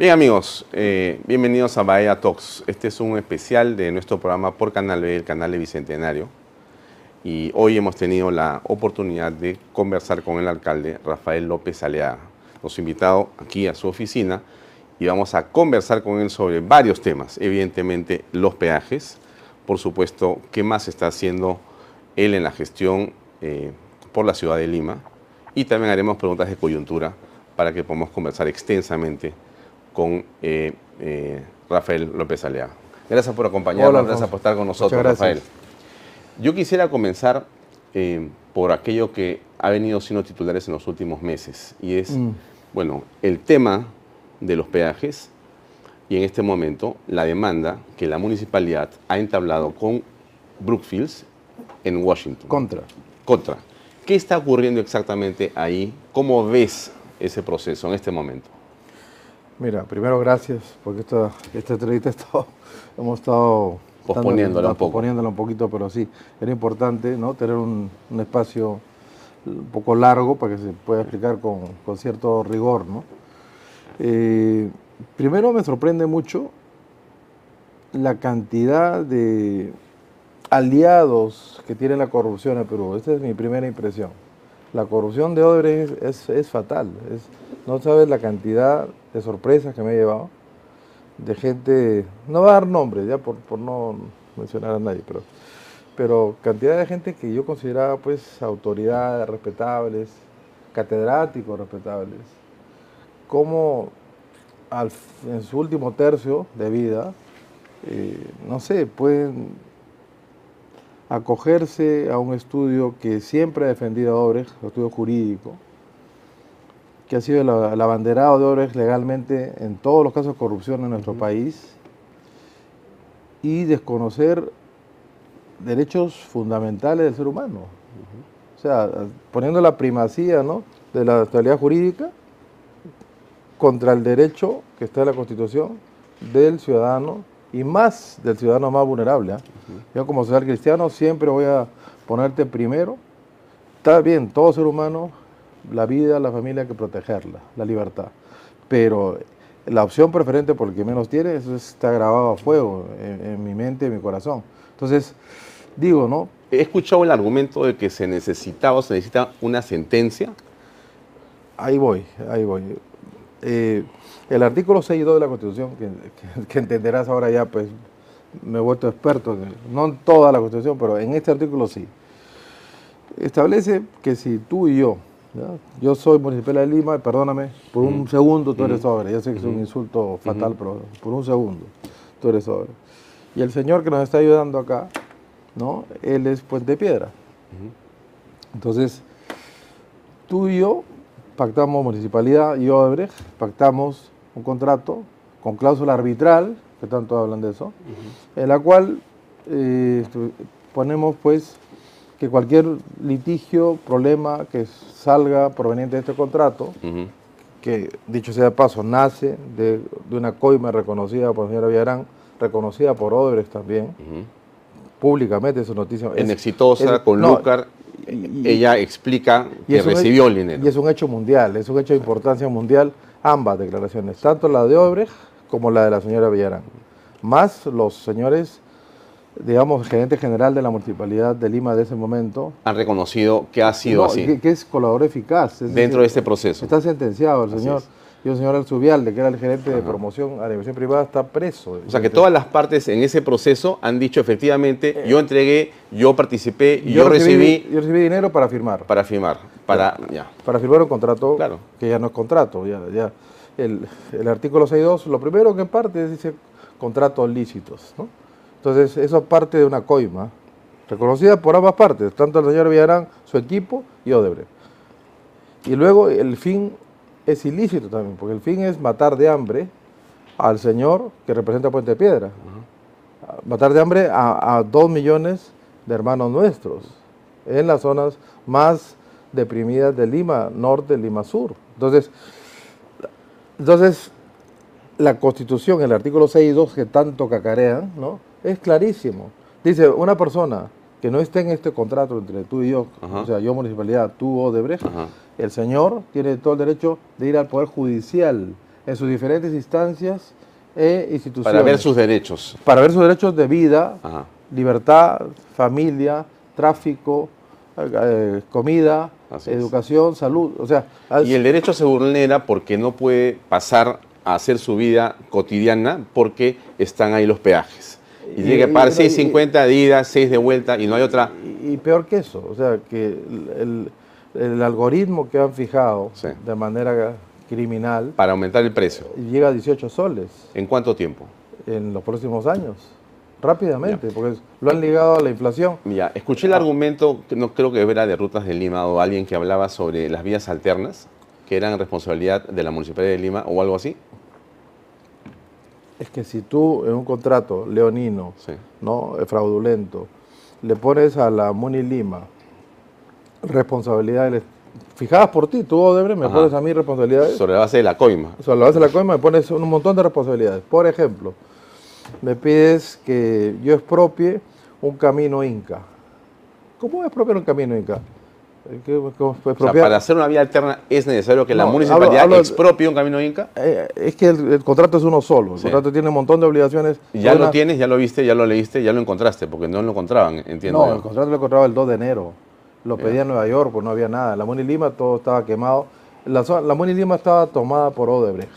Bien amigos, eh, bienvenidos a Bahía Talks. Este es un especial de nuestro programa por Canal B, el canal de Bicentenario. Y hoy hemos tenido la oportunidad de conversar con el alcalde Rafael López Aleaga. Nos ha invitado aquí a su oficina y vamos a conversar con él sobre varios temas. Evidentemente los peajes, por supuesto, qué más está haciendo él en la gestión eh, por la ciudad de Lima. Y también haremos preguntas de coyuntura para que podamos conversar extensamente con eh, eh, Rafael López Alea. Gracias por acompañarnos, gracias por estar con nosotros, Rafael. Yo quisiera comenzar eh, por aquello que ha venido siendo titulares en los últimos meses, y es, mm. bueno, el tema de los peajes y en este momento la demanda que la municipalidad ha entablado con Brookfields en Washington. Contra. Contra. ¿Qué está ocurriendo exactamente ahí? ¿Cómo ves ese proceso en este momento? Mira, primero gracias, porque esta, esta entrevista hemos estado posponiéndola un poco. Posponiéndola un poquito, pero sí, era importante ¿no? tener un, espacio un poco largo para que se pueda explicar con, cierto rigor. ¿no? Eh, primero me sorprende mucho la cantidad de aliados que tiene la corrupción en Perú. Esta es mi primera impresión. La corrupción de Odebrecht es, es fatal. Es, no sabes la cantidad de sorpresas que me he llevado, de gente, no va a dar nombres, ya por, no mencionar a nadie, pero, pero cantidad de gente que yo consideraba pues autoridades respetables, catedráticos respetables, como en su último tercio de vida, eh, no sé, pueden acogerse a un estudio que siempre ha defendido a Obrecht, estudio jurídico, que ha sido el, abanderado de Obrecht legalmente en todos los casos de corrupción en nuestro país y desconocer derechos fundamentales del ser humano. O sea, poniendo la primacía de la actualidad jurídica contra el derecho que está en la Constitución del ciudadano y más del ciudadano más vulnerable. ¿ah? Yo como social cristiano siempre voy a ponerte primero. Está bien, todo ser humano la vida, la familia hay que protegerla, la libertad. Pero la opción preferente por el que menos tiene, eso está grabado a fuego en, mi mente, en mi corazón. Entonces, digo, ¿no? He escuchado el argumento de que se necesitaba, se necesita una sentencia. Ahí voy, ahí voy. Eh, el artículo 6.2 de la Constitución, que, entenderás ahora ya, pues me he vuelto experto, no en toda la Constitución, pero en este artículo sí. Establece que si tú y yo yo soy municipal de Lima, perdóname, por un segundo tú eres sobre. Ya sé que es un insulto fatal, pero por un segundo tú eres sobre. Y el señor que nos está ayudando acá, ¿no? Él es Puente Piedra. Entonces, tú y yo pactamos municipalidad y Odebrecht, pactamos un contrato con cláusula arbitral, que tanto hablan de eso, en la cual eh, ponemos pues que cualquier litigio, problema que salga proveniente de este contrato, que dicho sea de paso, nace de, una coima reconocida por la señora Villarán, reconocida por Odebrecht también, públicamente su noticia. En exitosa, con Lucar, ella explica que recibió el dinero. Y es un hecho mundial, es un hecho de importancia mundial, ambas declaraciones, tanto la de Odebrecht como la de la señora Villarán. Más los señores digamos, gerente general de la Municipalidad de Lima de ese momento. Han reconocido que ha sido así. Que, es colaborador eficaz. Dentro de este proceso. Está sentenciado el señor. Y el señor Alzubialde, que era el gerente de promoción a la inversión privada, está preso. O sea que todas las partes en ese proceso han dicho efectivamente, eh, yo entregué, yo participé, yo, recibí, Yo recibí dinero para firmar. Para firmar, para, ya. Para firmar un contrato claro. que ya no es contrato. Ya, ya. El, el artículo 6.2, lo primero que parte dice contratos lícitos, ¿no? Entonces, eso parte de una coima, reconocida por ambas partes, tanto el señor Villarán, su equipo y Odebrecht. Y luego el fin es ilícito también, porque el fin es matar de hambre al señor que representa Puente Piedra. Matar de hambre a, dos millones de hermanos nuestros, en las zonas más deprimidas de Lima, norte, Lima Sur. Entonces, entonces la Constitución, el artículo 6 y 2 que tanto cacarean, ¿no? Es clarísimo. Dice, una persona que no esté en este contrato entre tú y yo, Ajá. o sea, yo municipalidad, tú Odebrecht, Ajá. el señor tiene todo el derecho de ir al Poder Judicial en sus diferentes instancias e instituciones. Para ver sus derechos. Para ver sus derechos de vida, Ajá. libertad, familia, tráfico, eh, comida, Así es. educación, salud. O sea, Y el derecho se vulnera porque no puede pasar a hacer su vida cotidiana porque están ahí los peajes. Y, Y- tiene que pagar y- 6.50 de ida, 6 de vuelta y no hay otra. y, y peor que eso, o sea, que el, el- el algoritmo que han fijado Sí. de manera criminal para aumentar el precio. llega a 18 soles ¿En cuánto tiempo? en los próximos años, rápidamente, porque lo han ligado a la inflación. Ya, escuché el argumento, que no creo que era de Rutas de Lima o alguien que hablaba sobre las vías alternas, que eran responsabilidad de la Municipalidad de Lima o algo así. Es que si tú en un contrato leonino, Sí. ¿no? Eh, fraudulento, le pones a la Muni Lima responsabilidades fijadas por ti, tú Odebrecht me Ajá. pones a mí responsabilidades, Sobre la base de la coima. o sea, lo hace la coima, me pones un montón de responsabilidades. Por ejemplo, me pides que yo expropie un camino inca. ¿Cómo expropiar un camino inca? Eh, ¿qué- cómo O sea, para hacer una vía alterna es necesario que la No, municipalidad hablo- hablo- expropie un camino inca. Eh, es que el, el contrato es uno solo, el Sí. contrato tiene un montón de obligaciones. Ya Una- lo tienes, ya lo viste, ya lo leíste, ya lo encontraste, porque no lo encontraban, entiendo. No, yo. el contrato lo encontraba el 2 de enero. Lo pedía en Nueva York, pues no había nada. La Muni Lima todo estaba quemado. La, la Muni Lima estaba tomada por Odebrecht.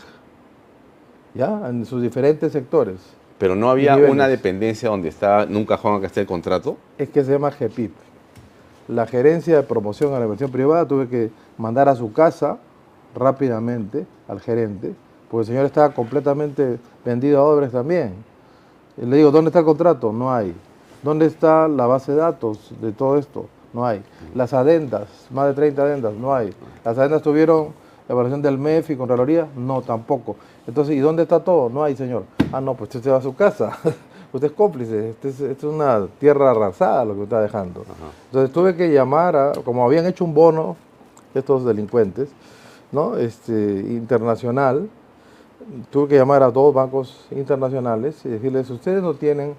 ¿Ya? En sus diferentes sectores. Pero no había una dependencia donde estaba en un cajón acá está el contrato. Es que se llama GEPIP. La gerencia de promoción a la inversión privada tuve que mandar a su casa rápidamente al gerente, porque el señor estaba completamente vendido a Odebrecht también. Le digo, ¿dónde está el contrato? No hay. ¿Dónde está la base de datos de todo esto? No hay. Las adendas, más de 30 adendas, no hay. Las adendas tuvieron evaluación del MEF y Contraloría, no, tampoco. Entonces, ¿y dónde está todo? No hay, señor. Ah, no, pues usted se va a su casa. usted es cómplice. Este es, esto es una tierra arrasada lo que está dejando. Entonces tuve que llamar a, como habían hecho un bono, estos delincuentes, ¿no? Este, internacional, tuve que llamar a dos bancos internacionales y decirles, ustedes no tienen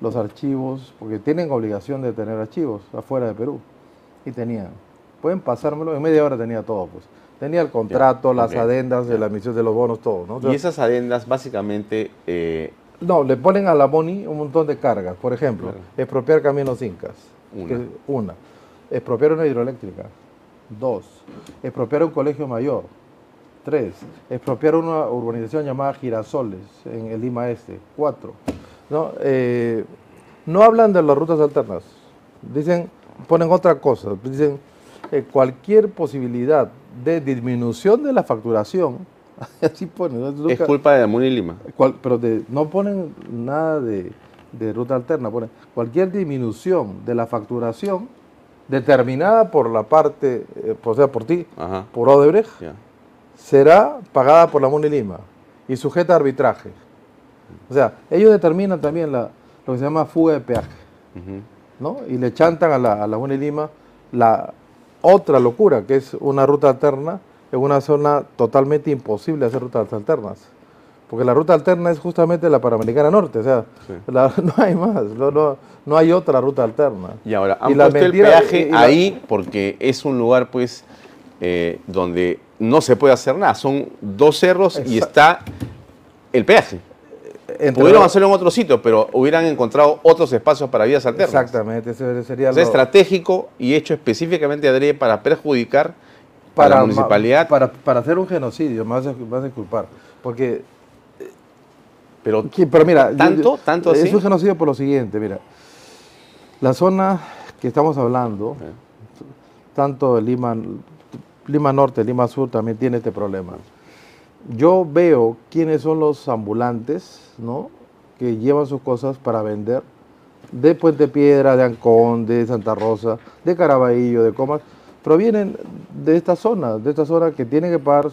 los archivos, porque tienen obligación de tener archivos afuera de Perú. Y tenían. Pueden pasármelo, en media hora tenía todo, pues. Tenía el contrato, las adendas de la emisión de los bonos, todo, ¿no? Y esas adendas básicamente eh, No, le ponen a la MONI un montón de cargas. Por ejemplo, Claro. expropiar caminos incas. Una. que- una. Expropiar una hidroeléctrica. Dos. Expropiar un colegio mayor. Tres. Expropiar una urbanización llamada Girasoles en el Lima Este. Cuatro. No, Eh, no hablan de las rutas alternas. Dicen, ponen otra cosa. Dicen eh, cualquier posibilidad de disminución de la facturación. Así ponen. es culpa de la Muni Lima. Cual- pero de- no ponen nada de, de ruta alterna, ponen cualquier disminución de la facturación determinada por la parte, eh, o sea, por ti, Ajá. por Odebrecht, será pagada por la Muni Lima y sujeta a arbitraje. O sea, ellos determinan también la, lo que se llama fuga de peaje. ¿no? Y le chantan a la, a la Muni Lima la otra locura, que es una ruta alterna en una zona totalmente imposible hacer rutas alternas. Porque la ruta alterna es justamente la Panamericana Norte, o sea, Sí. la- no hay más, no, no, no hay otra ruta alterna. Y ahora, han Y la puesto mentira- el peaje y- y la- ahí porque es un lugar, pues, eh, donde no se puede hacer nada. Son dos cerros y está el peaje. Entre Pudieron los- hacerlo en otro sitio, pero hubieran encontrado otros espacios para vías alternas. Exactamente, ese sería lo- estratégico y hecho específicamente adrede para perjudicar para, la municipalidad. Para, para hacer un genocidio, me vas a, me vas a disculpar. Porque, pero que- pero mira, ¿Tanto? ¿Tanto es así? un genocidio por lo siguiente, mira. La zona que estamos hablando, tanto Lima, Lima Norte, Lima Sur también tiene este problema. Yo veo quiénes son los ambulantes, ¿no? Que llevan sus cosas para vender de Puente Piedra, de Ancón, de Santa Rosa, de Caraballo, de Comas, provienen de esta zona, de esta zona que tienen que pagar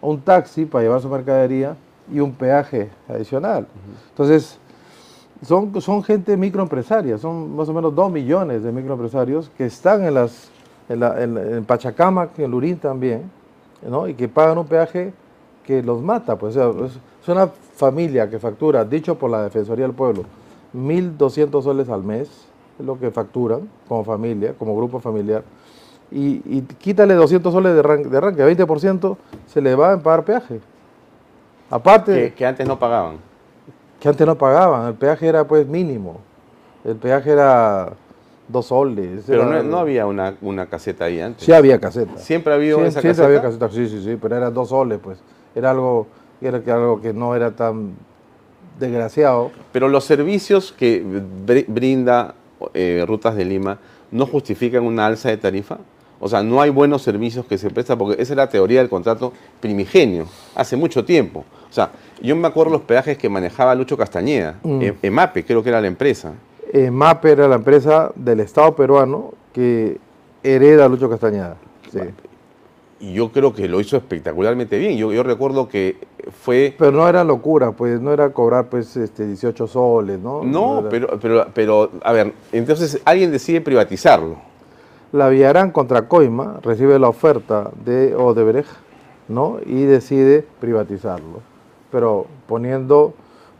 un taxi para llevar su mercadería y un peaje adicional. Entonces, son, son gente microempresaria, son más o menos dos millones de microempresarios que están en, las, en, la, en, en Pachacamac, en Lurín también, ¿no? y que pagan un peaje que los mata. Pues, o sea, es, es una familia que factura, dicho por la Defensoría del Pueblo, 1.200 soles al mes, es lo que facturan como familia, como grupo familiar, y, y quítale 200 soles de arranque, de arranque, 20% se le va a pagar peaje. Aparte, Que, que antes no pagaban. que antes no pagaban, el peaje era pues mínimo, el peaje era dos soles. Pero era- no, no había una, una caseta ahí antes. Sí había caseta. Siempre ha habido Sí, esa siempre caseta. había caseta, sí, sí, sí, pero eran dos soles, pues. Era algo, era que algo que no era tan desgraciado. Pero los servicios que br- brinda eh, Rutas de Lima no justifican una alza de tarifa. O sea, no hay buenos servicios que se prestan, porque esa es la teoría del contrato primigenio, hace mucho tiempo. O sea, yo me acuerdo los peajes que manejaba Lucho Castañeda, Mm. E- EMAPE, creo que era la empresa. Eh, MAPE era la empresa del Estado peruano que hereda a Lucho Castañeda. Sí. Y yo creo que lo hizo espectacularmente bien. Yo, yo recuerdo que fue... Pero no era locura, pues no era cobrar pues este 18 soles, ¿no? No, era- pero, pero, pero, a ver, entonces alguien decide privatizarlo. La Villarán contra Coima recibe la oferta de Odebrecht, ¿no? Y decide privatizarlo, pero poniendo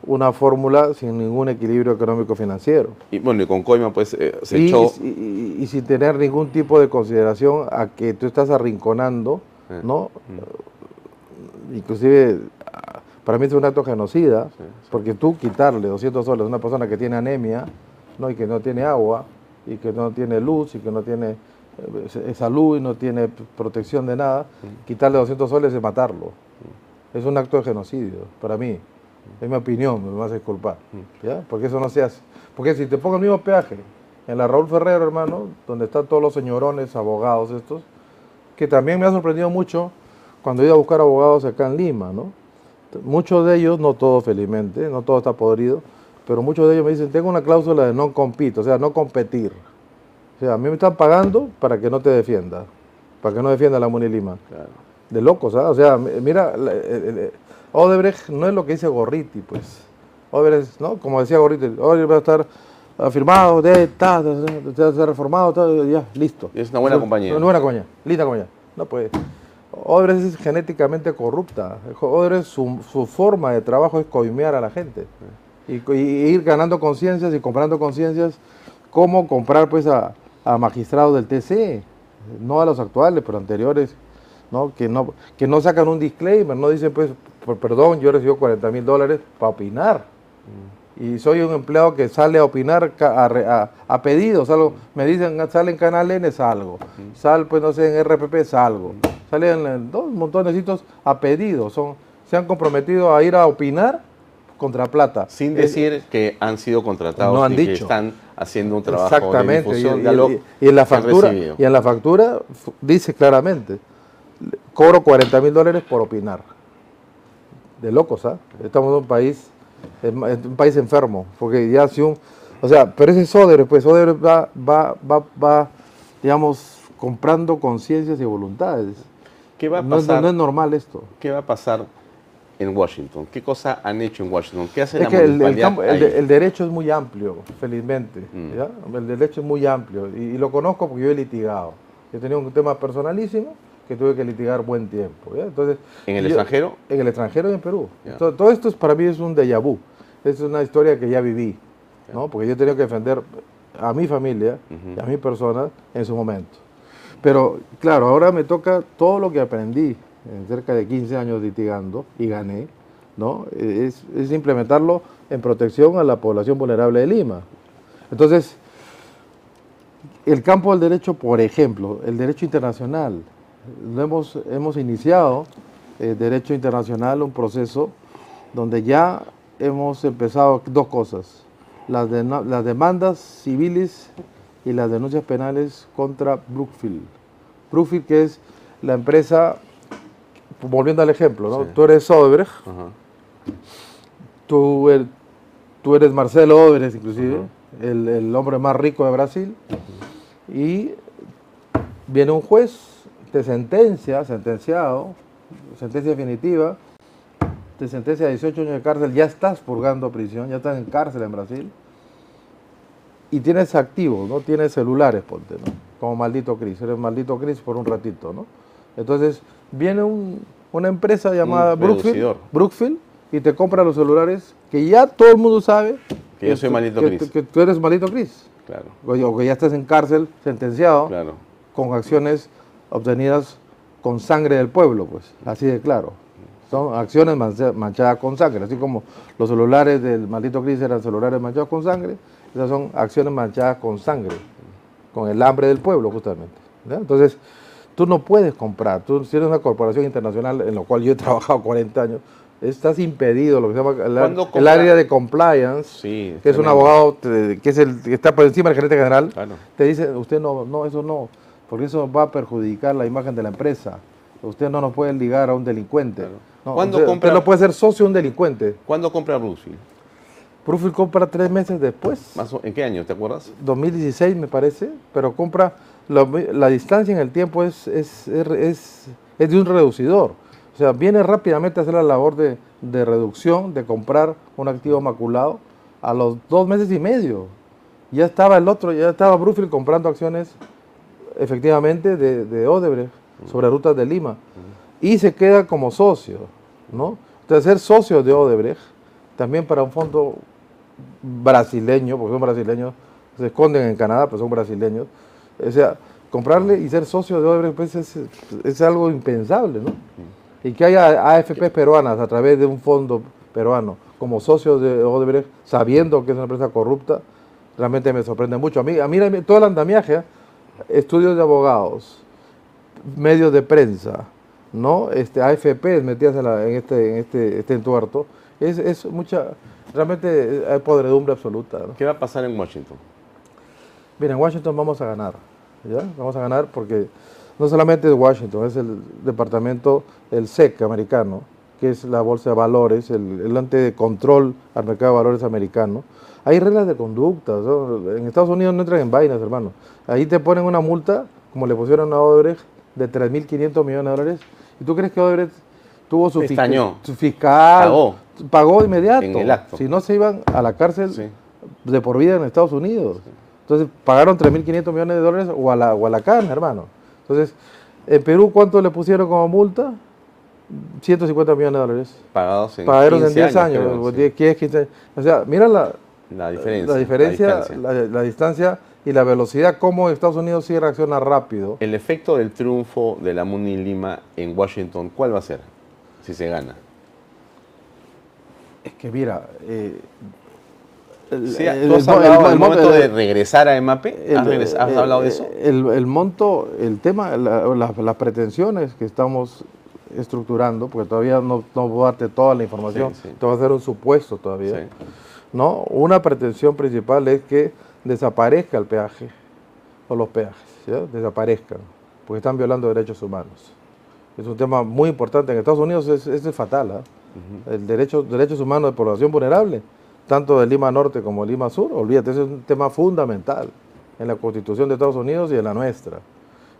una fórmula sin ningún equilibrio económico financiero. Y bueno, y con Coima pues eh, se y, echó... y- y- y sin tener ningún tipo de consideración a que tú estás arrinconando, Eh, ¿no? Inclusive, ah, para mí es un acto genocida, Sí, sí. porque tú quitarle 200 soles a una persona que tiene anemia, ¿no? Y que no tiene agua, y que no tiene luz, y que no tiene eh, salud, y no tiene protección de nada, quitarle 200 soles es matarlo. Es un acto de genocidio, para mí. Es mi opinión, me vas a disculpar. ¿ya? Porque eso no se hace. Porque si te pongo el mismo peaje en la Raúl Ferrero, hermano, donde están todos los señorones, abogados estos, que también me ha sorprendido mucho cuando he ido a buscar abogados acá en Lima, ¿no? Muchos de ellos, no todos felizmente, no todo está podrido, pero muchos de ellos me dicen, tengo una cláusula de no compete, o sea, no competir. O sea, a mí me están pagando para que no te defienda, para que no defienda la Muni Lima. Claro. De locos, ¿ah? O sea, mi- mira, Odebrecht no es lo que dice Gorriti, pues. Odebrecht, ¿no? Como decía Gorriti, Odebrecht va a estar ah, firmado, de, ta, reformado, ta, ya, listo. Es una buena compañía. Una buena compañía, linda compañía. No, pues. Odebrecht es genéticamente corrupta. Odebrecht, su, su forma de trabajo es coimear a la gente. Y, ir ganando conciencias y comprando conciencias, como comprar pues a, a magistrados del TC, no a los actuales, pero anteriores, ¿no? Que, no, que no sacan un disclaimer, no dicen pues, perdón, yo recibo 40 mil dólares para opinar. Y soy un empleado que sale a opinar a, a- a pedido, salgo, me dicen, sale en Canal N, salgo. Sal, pues no sé, en RPP, salgo. Salen en dos montones de sitios a pedido, son, se han comprometido a ir a opinar contra plata. Sin Es- decir que han sido contratados No han y que dicho. están haciendo un trabajo Exactamente, y, difusión y- de algo y- y en la que factura, y en la factura dice claramente, cobro 40 mil dólares por opinar. De locos, ¿ah? Estamos en un país, en un país enfermo, porque ya si un, o sea, pero ese es Odebrecht, pues Odebrecht va, va, va, va, digamos, comprando conciencias y voluntades. ¿Qué va a No, pasar? no es normal esto. ¿Qué va a pasar en Washington? ¿Qué cosa han hecho en Washington? ¿Qué hace Es la que el, el campo- el el derecho es muy amplio, felizmente. Mm. ¿ya? El derecho es muy amplio y, y lo conozco porque yo he litigado. Yo tenía un tema personalísimo que tuve que litigar buen tiempo. ¿ya? Entonces, ¿En el yo- extranjero? En el extranjero y en Perú. Ya. Todo, todo esto es, para mí es un déjà vu. Es una historia que ya viví. ¿no? Porque yo he tenido que defender a mi familia y a mi persona en su momento. Pero claro, ahora me toca todo lo que aprendí en cerca de 15 años litigando y gané, ¿no? Es, implementarlo en protección a la población vulnerable de Lima. Entonces, el campo del derecho, por ejemplo, el derecho internacional, lo hemos, hemos iniciado el derecho internacional, un proceso donde ya hemos empezado dos cosas, las, las demandas civiles y las denuncias penales contra Brookfield. Brookfield que es la empresa, volviendo al ejemplo, ¿no? Sí. tú eres Odebrecht, Ajá. tú eres, tú eres Marcelo Odebrecht inclusive, el, el hombre más rico de Brasil, y viene un juez, te sentencia, sentenciado, sentencia definitiva, te sentencia a 18 años de cárcel, ya estás purgando prisión, ya estás en cárcel en Brasil, y tienes activos, ¿no? Tienes celulares, ponte, ¿no? Como maldito Cris, eres maldito Cris por un ratito, ¿no? Entonces, viene una empresa llamada Brookfield, Brookfield, y te compra los celulares que ya todo el mundo sabe que, yo soy maldito Cris. Que, tú eres maldito Cris. Claro. O que ya estás en cárcel, sentenciado, claro. con acciones obtenidas con sangre del pueblo, pues, así de claro. Son acciones manchadas con sangre, así como los celulares del maldito Cris eran celulares manchados con sangre, esas son acciones manchadas con sangre, con el hambre del pueblo, justamente. Entonces, tú no puedes comprar, tú si eres una corporación internacional en la cual yo he trabajado 40 años, estás impedido, lo que se llama el, área de compliance, que es un abogado que, es el, que está por encima del gerente general, te dice, usted no, no, eso no, porque eso va a perjudicar la imagen de la empresa. Usted no nos puede ligar a un delincuente. No, usted, compra, no puede ser socio de un delincuente. ¿Cuándo compra Brookfield? Brookfield compra tres meses después. ¿En qué año, te acuerdas? 2016 me parece, pero compra, la, distancia en el tiempo es, es, es, es de un reducidor. O sea, viene rápidamente a hacer la labor de, reducción, de comprar un activo maculado a los dos meses y medio. Ya estaba el otro, ya estaba Brookfield comprando acciones efectivamente de, de Odebrecht sobre rutas de Lima. Y se queda como socio, ¿no? Entonces, ser socio de Odebrecht, también para un fondo brasileño, porque son brasileños, se esconden en Canadá, pero son brasileños. O sea, comprarle y ser socio de Odebrecht pues es, es algo impensable, ¿no? y que haya AFP peruanas a través de un fondo peruano como socios de Odebrecht, sabiendo que es una empresa corrupta, realmente me sorprende mucho. A mí, a mí todo el andamiaje, estudios de abogados, medios de prensa, ¿no? Este, AFP metidas en, este, en este, este entuerto, es, es mucha, realmente hay podredumbre absoluta. ¿Qué va a pasar en Washington? Mira, en Washington vamos a ganar, ¿ya? Vamos a ganar porque no solamente es Washington, es el departamento, el SEC americano, que es la bolsa de valores, el, el ente de control al mercado de valores americano. Hay reglas de conducta. En Estados Unidos no entran en vainas, hermano. Ahí te ponen una multa, como le pusieron a Odebrecht, de 3.500 millones de dólares. ¿Y tú crees que Odebrecht tuvo su, su fiscal? Pagó. Pagó inmediato. En el acto. Si no, se iban a la cárcel de por vida en Estados Unidos. Entonces, pagaron 3.500 millones de dólares o a la, o a la cana, hermano. Entonces, en Perú, ¿cuánto le pusieron como multa? 150 millones de dólares. Pagados en, Pagaron en 10 años. 10, 15 años. O sea, mira la, la diferencia, la, diferencia la, distancia. y la velocidad, cómo Estados Unidos sí reacciona rápido. El efecto del triunfo de la Muni Lima en Washington, ¿cuál va a ser si se gana? Es que mira, eh, el, has hablado del momento de regresar a EMAPE? ¿Has, hablado de eso? El, monto, el tema, las pretensiones que estamos estructurando, porque todavía no, no a darte toda la información, te voy a hacer un supuesto todavía. ¿no? Una pretensión principal es que desaparezca el peaje o los peajes, desaparezcan, porque están violando derechos humanos. Es un tema muy importante. En Estados Unidos es, es fatal. ¿ah? El derecho, derechos humanos de población vulnerable tanto de Lima Norte como de Lima Sur, olvídate, ese es un tema fundamental en la Constitución de Estados Unidos y en la nuestra.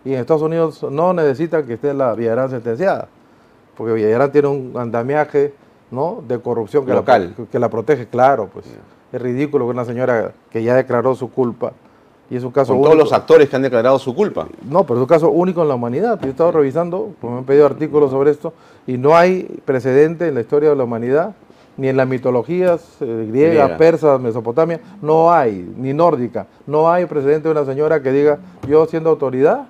Y en Estados Unidos no necesitan que esté la Villarán sentenciada, porque Villarán tiene un andamiaje ¿no? de corrupción que, La, que la protege, claro, pues. Es ridículo que una señora que ya declaró su culpa, y es un caso Con todos los actores que han declarado su culpa. No, pero es un caso único en la humanidad. Yo he estado revisando, pues me han pedido artículos sobre esto, y no hay precedente en la historia de la humanidad ni en las mitologías eh, griegas, persas, Mesopotamia, no hay, ni nórdica, no hay precedente de una señora que diga, yo siendo autoridad,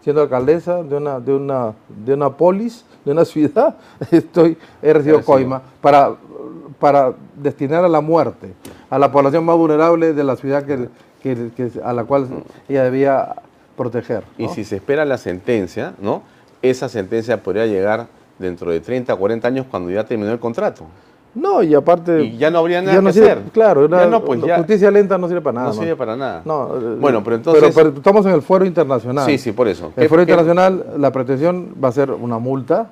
siendo alcaldesa de una, de una, de una polis, de una ciudad, estoy, he recibido coima para, para destinar a la muerte, a la población más vulnerable de la ciudad que, a la cual ella debía proteger. Y si se espera la sentencia, ¿no? Esa sentencia podría llegar dentro de 30, 40 años cuando ya terminó el contrato. No, y aparte. Y ya no habría nada que hacer. Claro, pues justicia lenta no sirve para nada. No, sirve para nada. Eh, bueno, pero entonces. Pero, estamos en el fuero internacional. Sí, sí, por eso. El fuero internacional, la pretensión va a ser una multa,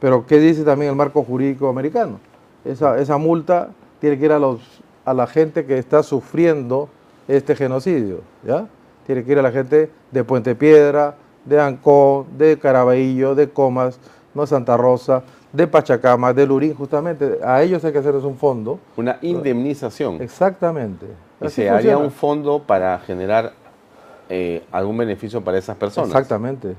pero ¿qué dice también el marco jurídico americano? Esa, esa multa tiene que ir a, los, a la gente que está sufriendo este genocidio, ¿ya? Tiene que ir a la gente de Puente Piedra, de Ancón, de Caraballo, de Comas, no Santa Rosa, de Pachacama, de Lurín, justamente, a ellos hay que hacerles un fondo. Una indemnización. Exactamente. Y Así se haría funciona. un fondo para generar eh, algún beneficio para esas personas. Exactamente.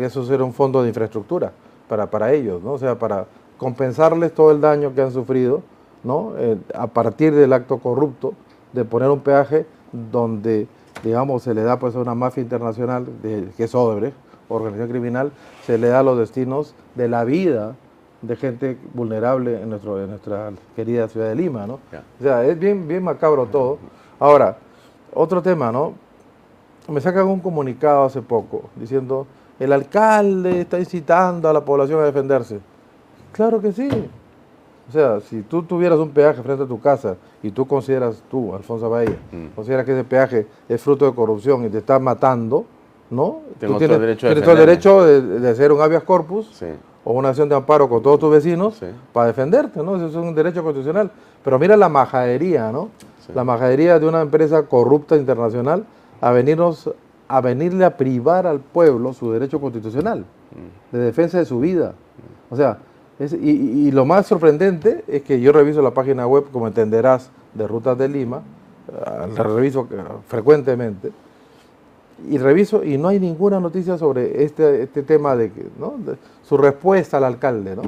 Eso será un fondo de infraestructura para, para ellos, ¿no? O sea, para compensarles todo el daño que han sufrido, ¿no? Eh, a partir del acto corrupto de poner un peaje donde, digamos, se le da pues a una mafia internacional, de- que es Odebrecht, organización criminal, se le da los destinos de la vida de gente vulnerable en, nuestro, en nuestra querida ciudad de Lima, ¿no? O sea, es bien, bien macabro todo. Ahora, otro tema, ¿no? Me sacan un comunicado hace poco diciendo, el alcalde está incitando a la población a defenderse. Claro que sí. O sea, si tú tuvieras un peaje frente a tu casa y tú consideras, tú, Alfonso Bahía, Mm. consideras que ese peaje es fruto de corrupción y te está matando, ¿no? Tengo Tú todo tienes, el derecho de tienes todo el derecho de, de hacer un habeas corpus Sí. O una acción de amparo con todos tus vecinos Sí. para defenderte, ¿no? Eso es un derecho constitucional. Pero mira la majadería, ¿no? Sí. La majadería de una empresa corrupta internacional a venirnos a venirle a privar al pueblo su derecho constitucional de defensa de su vida. O sea, es- y, y- lo más sorprendente es que yo reviso la página web, como entenderás, de Rutas de Lima, ah, la reviso eh, frecuentemente, y reviso y no hay ninguna noticia sobre este, este tema de, que, ¿no? de su respuesta al alcalde, ¿no?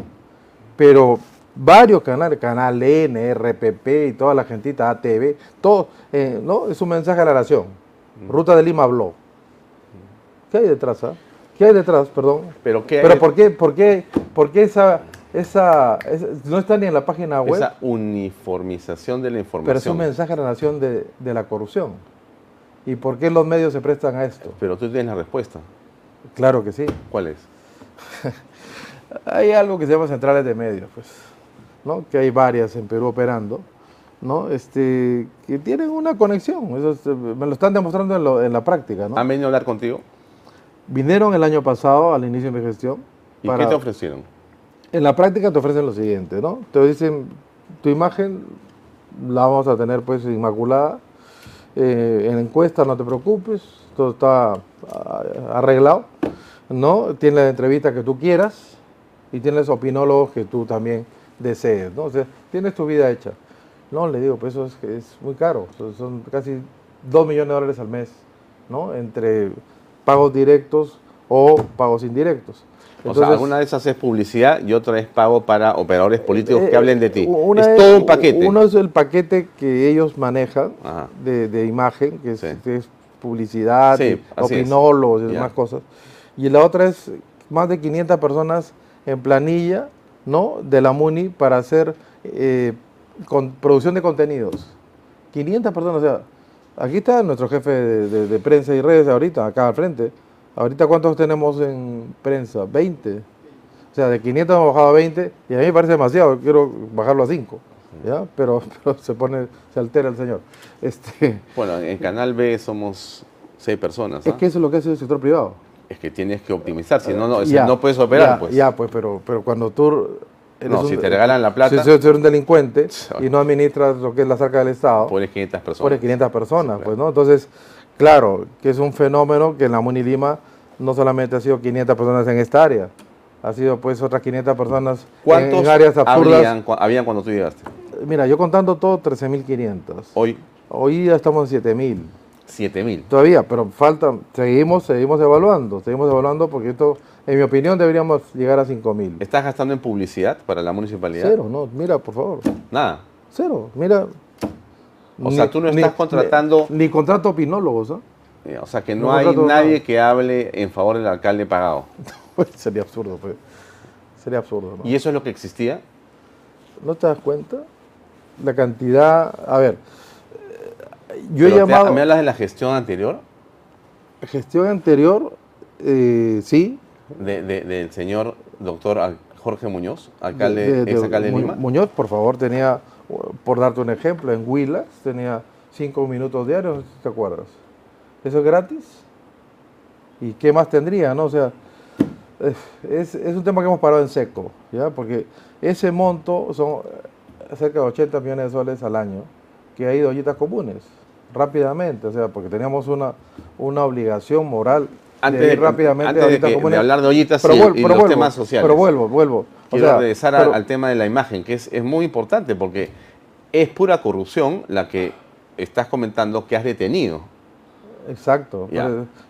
Pero varios canales, Canal N, RPP y toda la gentita ATV, todo, eh, ¿no? Es un mensaje a la nación. Ruta de Lima habló. ¿Qué hay detrás? ah? ¿Qué hay detrás? Perdón. Pero ¿qué hay Pero de- ¿por qué, por qué, por qué esa, esa, esa- no está ni en la página web? Esa uniformización de la Pero es un información. mensaje a la nación de, de la corrupción. ¿Y por qué los medios se prestan a esto? Pero tú tienes la respuesta. Claro que sí. ¿Cuál es? Hay algo que se llama centrales de medios, pues, ¿no? Que hay varias en Perú operando, ¿no? Este, que tienen una conexión. Eso es, eh, me lo están demostrando en, lo- en la práctica, ¿no? ¿Han venido a hablar contigo? Vinieron el año pasado al inicio de mi gestión. ¿Y para- qué te ofrecieron? En la práctica te ofrecen lo siguiente, ¿no? Te dicen, tu imagen la vamos a tener pues inmaculada, eh, en encuesta no te preocupes, todo está ah, arreglado, ¿no? Tienes la entrevista que tú quieras y tienes opinólogos que tú también desees, ¿no? O sea, tienes tu vida hecha. No, le digo, pues eso es, es muy caro, son- son casi 2 millones de dólares al mes, ¿no? Entre pagos directos o pagos indirectos. O sea, Entonces, alguna de esas es publicidad y otra es pago para operadores políticos eh, que hablen de ti. una es todo un paquete. Uno es el paquete que ellos manejan de, de imagen, que es, Sí. que es publicidad, Sí, opinólogos y demás cosas. Y la otra es más de 500 personas en planilla ¿no? de la MUNI para hacer eh, con, producción de contenidos. 500 personas, o sea, aquí está nuestro jefe de, de- de prensa y redes ahorita, acá al frente. Ahorita, ¿cuántos tenemos en prensa? 20. O sea, de 500 hemos bajado a 20 y a mí me parece demasiado, quiero bajarlo a 5. ¿ya? Pero, pero se pone, se altera el señor. Este, Bueno, en Canal B somos seis personas. es ¿ah? que eso es lo que hace el sector privado. Es que tienes que optimizar, si no, no, Ya, no puedes operar, ya, pues. Ya, pues, pero, pero cuando tú... No, un- si te regalan la plata- Si si eres un delincuente y no administras lo que es la cerca del Estado, Pones 500 personas. pone 500 personas, Sí, pues, ¿no? Entonces, claro, que es un fenómeno que en la Muni Lima no solamente ha sido 500 personas en esta área, ha sido pues otras 500 personas en- ¿Cuántos en áreas absurdas. habrían, cu- habían cuando tú llegaste? Mira, yo contando todo, 13.500. Hoy, Hoy ya estamos en 7.000. 7000. Todavía, pero falta, seguimos, seguimos evaluando, seguimos evaluando porque esto, en mi opinión, deberíamos llegar a 5.000. ¿Estás gastando en publicidad para la municipalidad? Cero, no, mira, por favor, Nada. cero, mira. O sea, tú no estás contratando- Ni, ni contrato opinólogos, ¿ah? Eh, O sea, que no, No hay nadie que hable en favor del alcalde pagado. Pues, Sería absurdo, pues. Sería absurdo, ¿no? ¿Y eso es lo que existía? ¿No te das cuenta? La cantidad, a ver, yo he Pero te- llamado... ¿Me hablas de la gestión anterior? Gestión anterior, eh, sí. De- de- del señor doctor Jorge Muñoz, alcalde, de- ex alcalde de Lima. Muñoz, por favor, tenía, por darte un ejemplo, en Huilas tenía cinco minutos diarios, no sé si ¿te acuerdas? ¿Eso es gratis? ¿Y qué más tendría, no? O sea, es, es un tema que hemos parado en seco, ¿ya? Porque ese monto son eh, cerca de 80 millones de soles al año que ha ido a ollitas comunes, rápidamente, o sea, porque teníamos una, una obligación moral Antes de rápidamente antes de que- hablar de ollitas pero y, vuel- y pero los vuelvo, temas sociales. Pero vuelvo, vuelvo. O Quiero sea, regresar pero- al tema de la imagen, que es, es muy importante porque es pura corrupción la que estás comentando que has detenido. Exacto.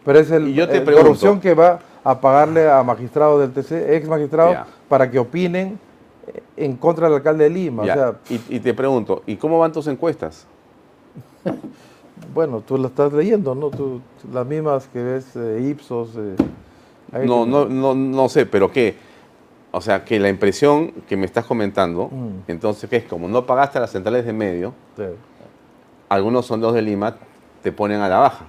Pero, es el, Y yo te el pregunto- corrupción que va a pagarle a magistrados del TC, ex magistrados, para que opinen eh, en contra del alcalde de Lima. Ya. O sea, y, y te pregunto, ¿y cómo van tus encuestas? bueno, tú la estás leyendo, ¿no? Tú, las mismas que ves eh, Ipsos. eh, No, no, no, no sé, pero ¿qué? O sea, que la impresión que me estás comentando, Mm. entonces, que es como no pagaste a las centrales de medio, Sí. algunos sondeos de Lima te ponen a la baja.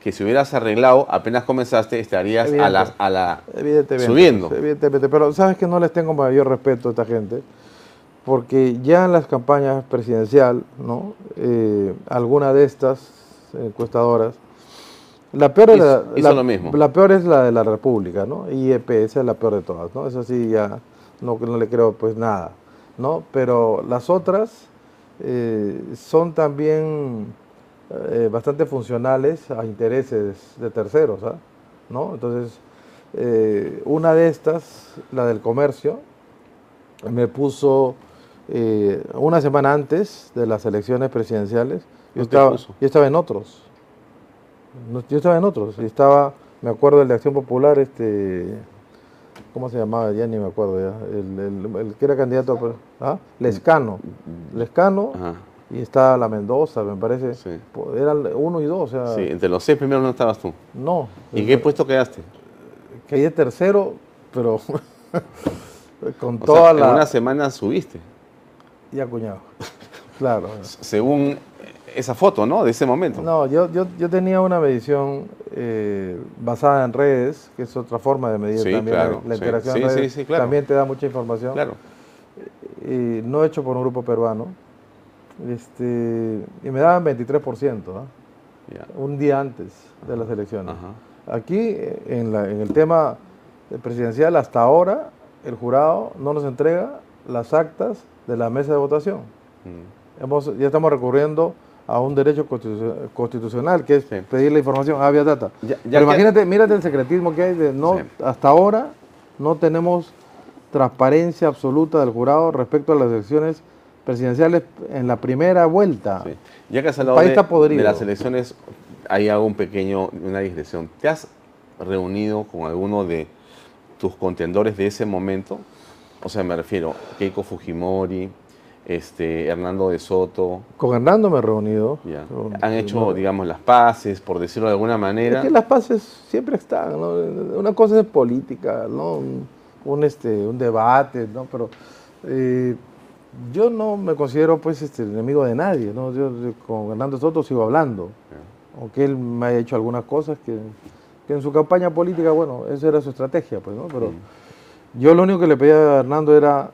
Que si hubieras arreglado, apenas comenzaste, estarías a la, a la Evidentemente. subiendo. Evidentemente, pero sabes que no les tengo mayor respeto a esta gente, porque ya en las campañas presidencial, ¿no? Eh, alguna de estas encuestadoras, la peor, es la, hizo la- lo mismo. la peor es la de la República, ¿no? IEP, esa es la peor de todas, ¿no? Esa sí ya no, no le creo pues nada, ¿no? Pero las otras eh, son también eh, bastante funcionales a intereses de terceros, ¿ah? ¿no? Entonces, eh, una de estas, la del comercio, me puso eh, una semana antes de las elecciones presidenciales, yo ¿No te estaba, yo estaba en otros. Yo estaba en otros, y estaba, me acuerdo el de Acción Popular, este, ¿cómo se llamaba? Ya ni me acuerdo ya, el, el- el que era candidato, a- ¿ah? Lescano, Lescano, Ajá. y está la Mendoza, me parece, Sí. Eran uno y dos, o sea, Sí, entre los seis primeros no estabas tú. no, ¿Y qué puesto quedaste? caí de tercero, pero con O toda sea, la... en una semana subiste, Ya, cuñado. Claro. según esa foto, ¿no? De ese momento. No, yo, yo, yo tenía una medición eh, basada en redes, que es otra forma de medir Sí, también claro, la, interacción Sí, en redes. sí, sí, claro. También te da mucha información. Claro. Y no hecho por un grupo peruano. Este, y me daban 23%, ¿ah? Ya. un día antes de las elecciones. Ajá. Aquí, en, la- en el tema presidencial, hasta ahora, el jurado no nos entrega las actas de la mesa de votación. Mm. Hemos, ya estamos recurriendo a un derecho constitu- constitucional, que es Sí. pedir la información a vía data. Ya- ya Pero que- imagínate, mírate el secretismo que hay de no, Sí. hasta ahora no tenemos transparencia absoluta del jurado respecto a las elecciones presidenciales en la primera vuelta. Sí. Ya que has hablado de, de las elecciones, ahí hago un pequeño, una digresión. ¿Te has reunido con alguno de tus contendores de ese momento? O sea, me refiero Keiko Fujimori, este, Hernando de Soto. Con Hernando me he reunido. Con- Han hecho, no, digamos, las paces, por decirlo de alguna manera. Es que las paces siempre están, ¿no? Una cosa es política, ¿no? Un, este, un debate, ¿no? Pero eh, yo no me considero, pues, este, enemigo de nadie, ¿no? Yo, yo con Hernando Soto sigo hablando, aunque él me haya hecho algunas cosas que, que en su campaña política, bueno, esa era su estrategia, pues, ¿no? Pero yo lo único que le pedía a Hernando era,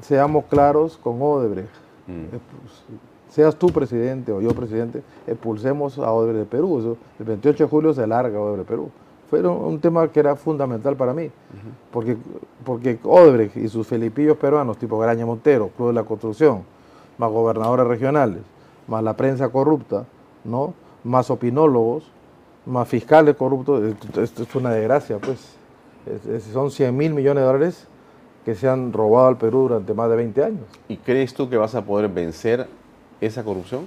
seamos claros con Odebrecht. Mm. Expus- Seas tú presidente o yo presidente, expulsemos a Odebrecht de Perú. Eso, el 28 de julio se larga Odebrecht de Perú. Fue un, tema que era fundamental para mí, porque, porque Odebrecht y sus felipillos peruanos, tipo Graña Montero, Club de la Construcción, más gobernadores regionales, más la prensa corrupta, ¿no? más opinólogos, más fiscales corruptos, esto, esto es una desgracia, pues. Es- es- son 100 mil millones de dólares que se han robado al Perú durante más de 20 años. ¿Y crees tú que vas a poder vencer esa corrupción?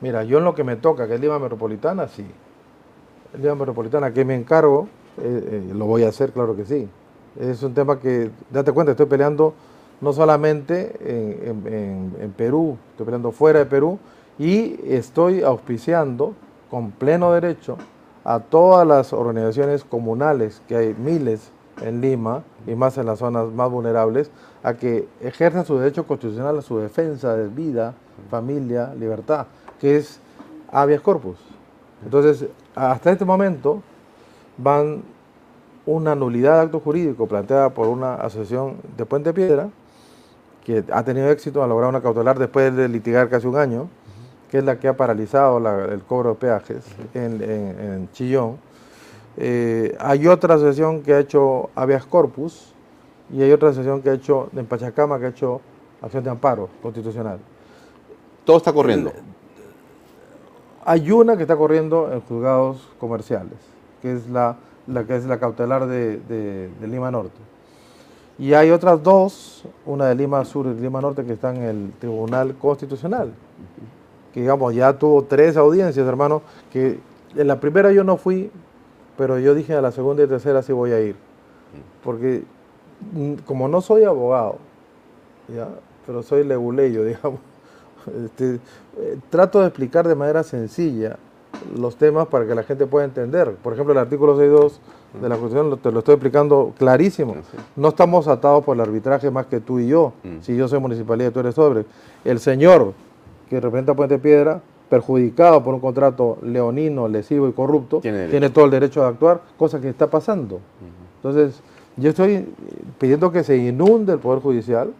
Mira, yo en lo que me toca, que es Lima Metropolitana, sí. Lima Metropolitana, que me encargo, eh, eh, lo voy a hacer, claro que sí. Es un tema que, date cuenta, estoy peleando no solamente en, en- en- en Perú, estoy peleando fuera de Perú y estoy auspiciando con pleno derecho a todas las organizaciones comunales, que hay miles en Lima y más en las zonas más vulnerables, a que ejerzan su derecho constitucional a su defensa de vida, familia, libertad, que es habeas corpus. Entonces, hasta este momento van una nulidad de acto jurídico planteada por una asociación de Puente Piedra, que ha tenido éxito en lograr una cautelar después de litigar casi un año, que es la que ha paralizado la- el cobro de peajes en, en- en Chillón. Eh, hay otra asociación que ha hecho habeas corpus y hay otra asociación que ha hecho en Pachacama que ha hecho acción de amparo constitucional. Todo está corriendo. Hay una que está corriendo en juzgados comerciales, que es la la que es la cautelar de, de- de Lima Norte. Y hay otras dos, una de Lima Sur y de Lima Norte, que están en el Tribunal Constitucional. Que digamos, ya tuvo tres audiencias, hermano, que en la primera yo no fui, pero yo dije a la segunda y tercera sí voy a ir. Porque mm, como no soy abogado, ¿ya? pero soy leguleyo, digamos, este, eh, trato de explicar de manera sencilla los temas para que la gente pueda entender. Por ejemplo, el artículo 6.2 de la Constitución te lo estoy explicando clarísimo. Sí. No estamos atados por el arbitraje más que tú y yo. Mm. Si yo soy municipalidad y tú eres sobre. El señor que representa Puente Piedra, perjudicado por un contrato leonino, lesivo y corrupto, Tiene todo el derecho de actuar, cosa que está pasando. Entonces, yo estoy pidiendo que se inunde el Poder Judicial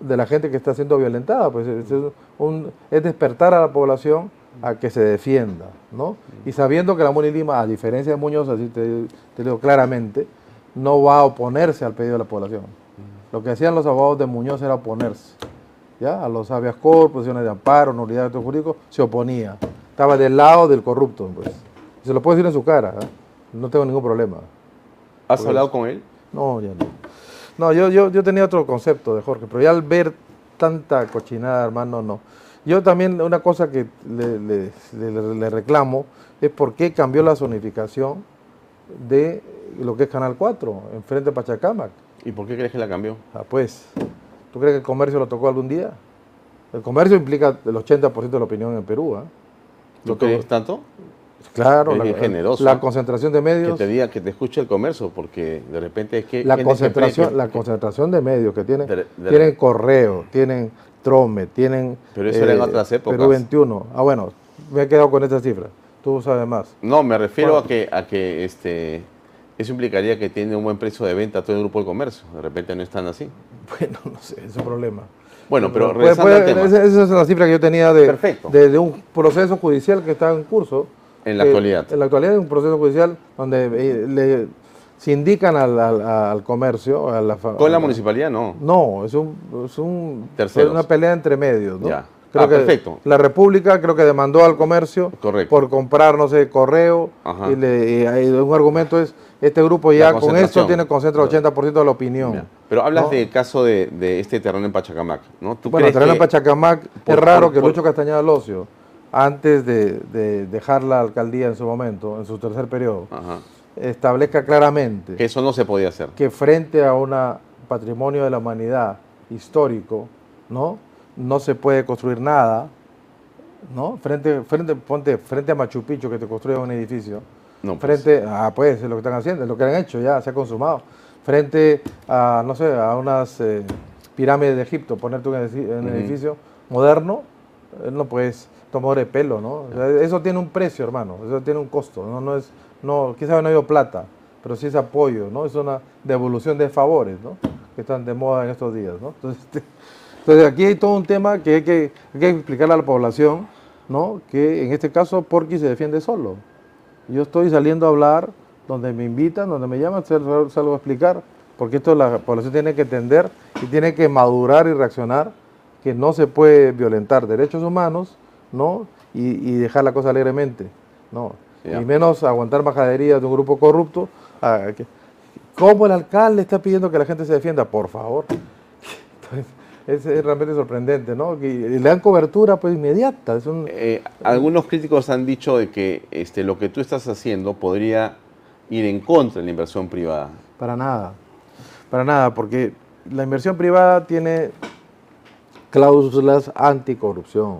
de la gente que está siendo violentada. Pues es, es un- es despertar a la población a que se defienda, ¿no? Y sabiendo que la Muni Lima, a diferencia de Muñoz, así te, te digo claramente, no va a oponerse al pedido de la población. Lo que hacían los abogados de Muñoz era oponerse. ¿Ya? A los habeas corpus, posiciones de amparo, nulidad de jurídico, se oponía. Estaba del lado del corrupto, pues. Se lo puedo decir en su cara, ¿eh? no tengo ningún problema. ¿Has Pues- hablado con él? No, ya no. No, yo, yo, yo tenía otro concepto de Jorge, pero ya al ver tanta cochinada, hermano, no. Yo también, una cosa que le, le- le- le reclamo es por qué cambió la zonificación de lo que es Canal 4, enfrente de Pachacamac. ¿Y por qué crees que la cambió? Ah, pues, ¿tú crees que el comercio lo tocó algún día? El comercio implica el 80% de la opinión en Perú. ¿Tú Lo que- crees tanto? Claro, la, generoso, la concentración de Que medios. te diga, que te escuche el comercio, porque de repente es que... la que concentración, que- la concentración de medios que tienen, De- de- tienen correo, tienen trome, tienen eh, Pero eso era en otras épocas. Perú 21. Ah, bueno, me he quedado con esta cifra. Tú sabes más. No, me refiero Bueno. a que, a que este, eso implicaría que tiene un buen precio de venta todo el grupo del comercio. De repente no están así. Bueno, no sé, es un problema. Bueno, pero Puede- regresando puede- al tema. Esa, esa es la cifra que yo tenía de, de, de un proceso judicial que está en curso. En la que- actualidad. En la actualidad hay un proceso judicial donde eh, le se indican al, al- al comercio. A la, fa- Con la a municipalidad no. No, es un, es un Terceros. una pelea entre medios, ¿no? Ya. Creo Ah, que perfecto. La República creo que demandó al comercio Correcto. por comprar, no sé, correo. Ajá. Y, le- y hay un argumento es, este grupo ya con esto tiene concentra el 80% de la opinión. Pero hablas ¿no? del caso de, de este terreno en Pachacamac, ¿no? ¿Tú Bueno, crees terreno en Pachacamac, por- es raro por- que por- Lucho Castañeda Locio, antes de, de dejar la alcaldía en su momento, en su tercer periodo, Ajá. establezca claramente Que eso no se podía hacer. que frente a un patrimonio de la humanidad histórico, ¿no? No se puede construir nada, ¿no? Frente, frente, ponte frente a Machu Picchu que te construyan un edificio. No, pues. frente, ah, pues, es lo que están haciendo, es lo que han hecho ya, se ha consumado. Frente a, no sé, a unas eh, pirámides de Egipto, ponerte un, edifi- un Ujú. edificio moderno, eh, no puedes tomar de pelo, ¿no? O sea, eso tiene un precio, hermano, eso tiene un costo, no, no es, no, quizás no ha plata, pero sí es apoyo, ¿no? Es una devolución de favores, ¿no? Que están de moda en estos días, ¿no? Entonces, este, entonces aquí hay todo un tema que hay que, hay que explicarle a la población, ¿no? Que en este caso Porky se defiende solo. Yo estoy saliendo a hablar donde me invitan, donde me llaman, sal- salgo a explicar, porque esto la población tiene que entender y tiene que madurar y reaccionar que no se puede violentar derechos humanos, ¿no? Y, y dejar la cosa alegremente, ¿no? Y menos aguantar majaderías de un grupo corrupto. ¿Cómo el alcalde está pidiendo que la gente se defienda? Por favor. Es, es realmente sorprendente, ¿no? Y, y le dan cobertura pues inmediata. Es un, Eh, algunos críticos han dicho de que este, lo que tú estás haciendo podría ir en contra de la inversión privada. Para nada, para nada, porque la inversión privada tiene cláusulas anticorrupción,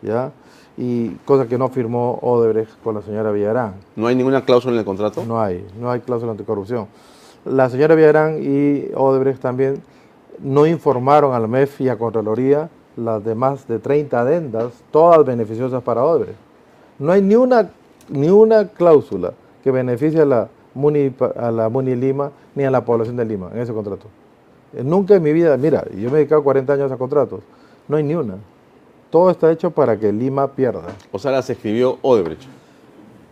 ¿ya? Y cosa que no firmó Odebrecht con la señora Villarán. ¿No hay ninguna cláusula en el contrato? No hay, no hay cláusula anticorrupción. La señora Villarán y Odebrecht también no informaron a la MEF y a Contraloría las demás de 30 adendas, todas beneficiosas para Odebrecht. No hay ni una, ni una cláusula que beneficie a la, Muni, a la Lima ni a la población de Lima en ese contrato. Eh, Nunca en mi vida, mira, yo me he dedicado 40 años a contratos, no hay ni una. Todo está hecho para que Lima pierda. O sea, las escribió Odebrecht.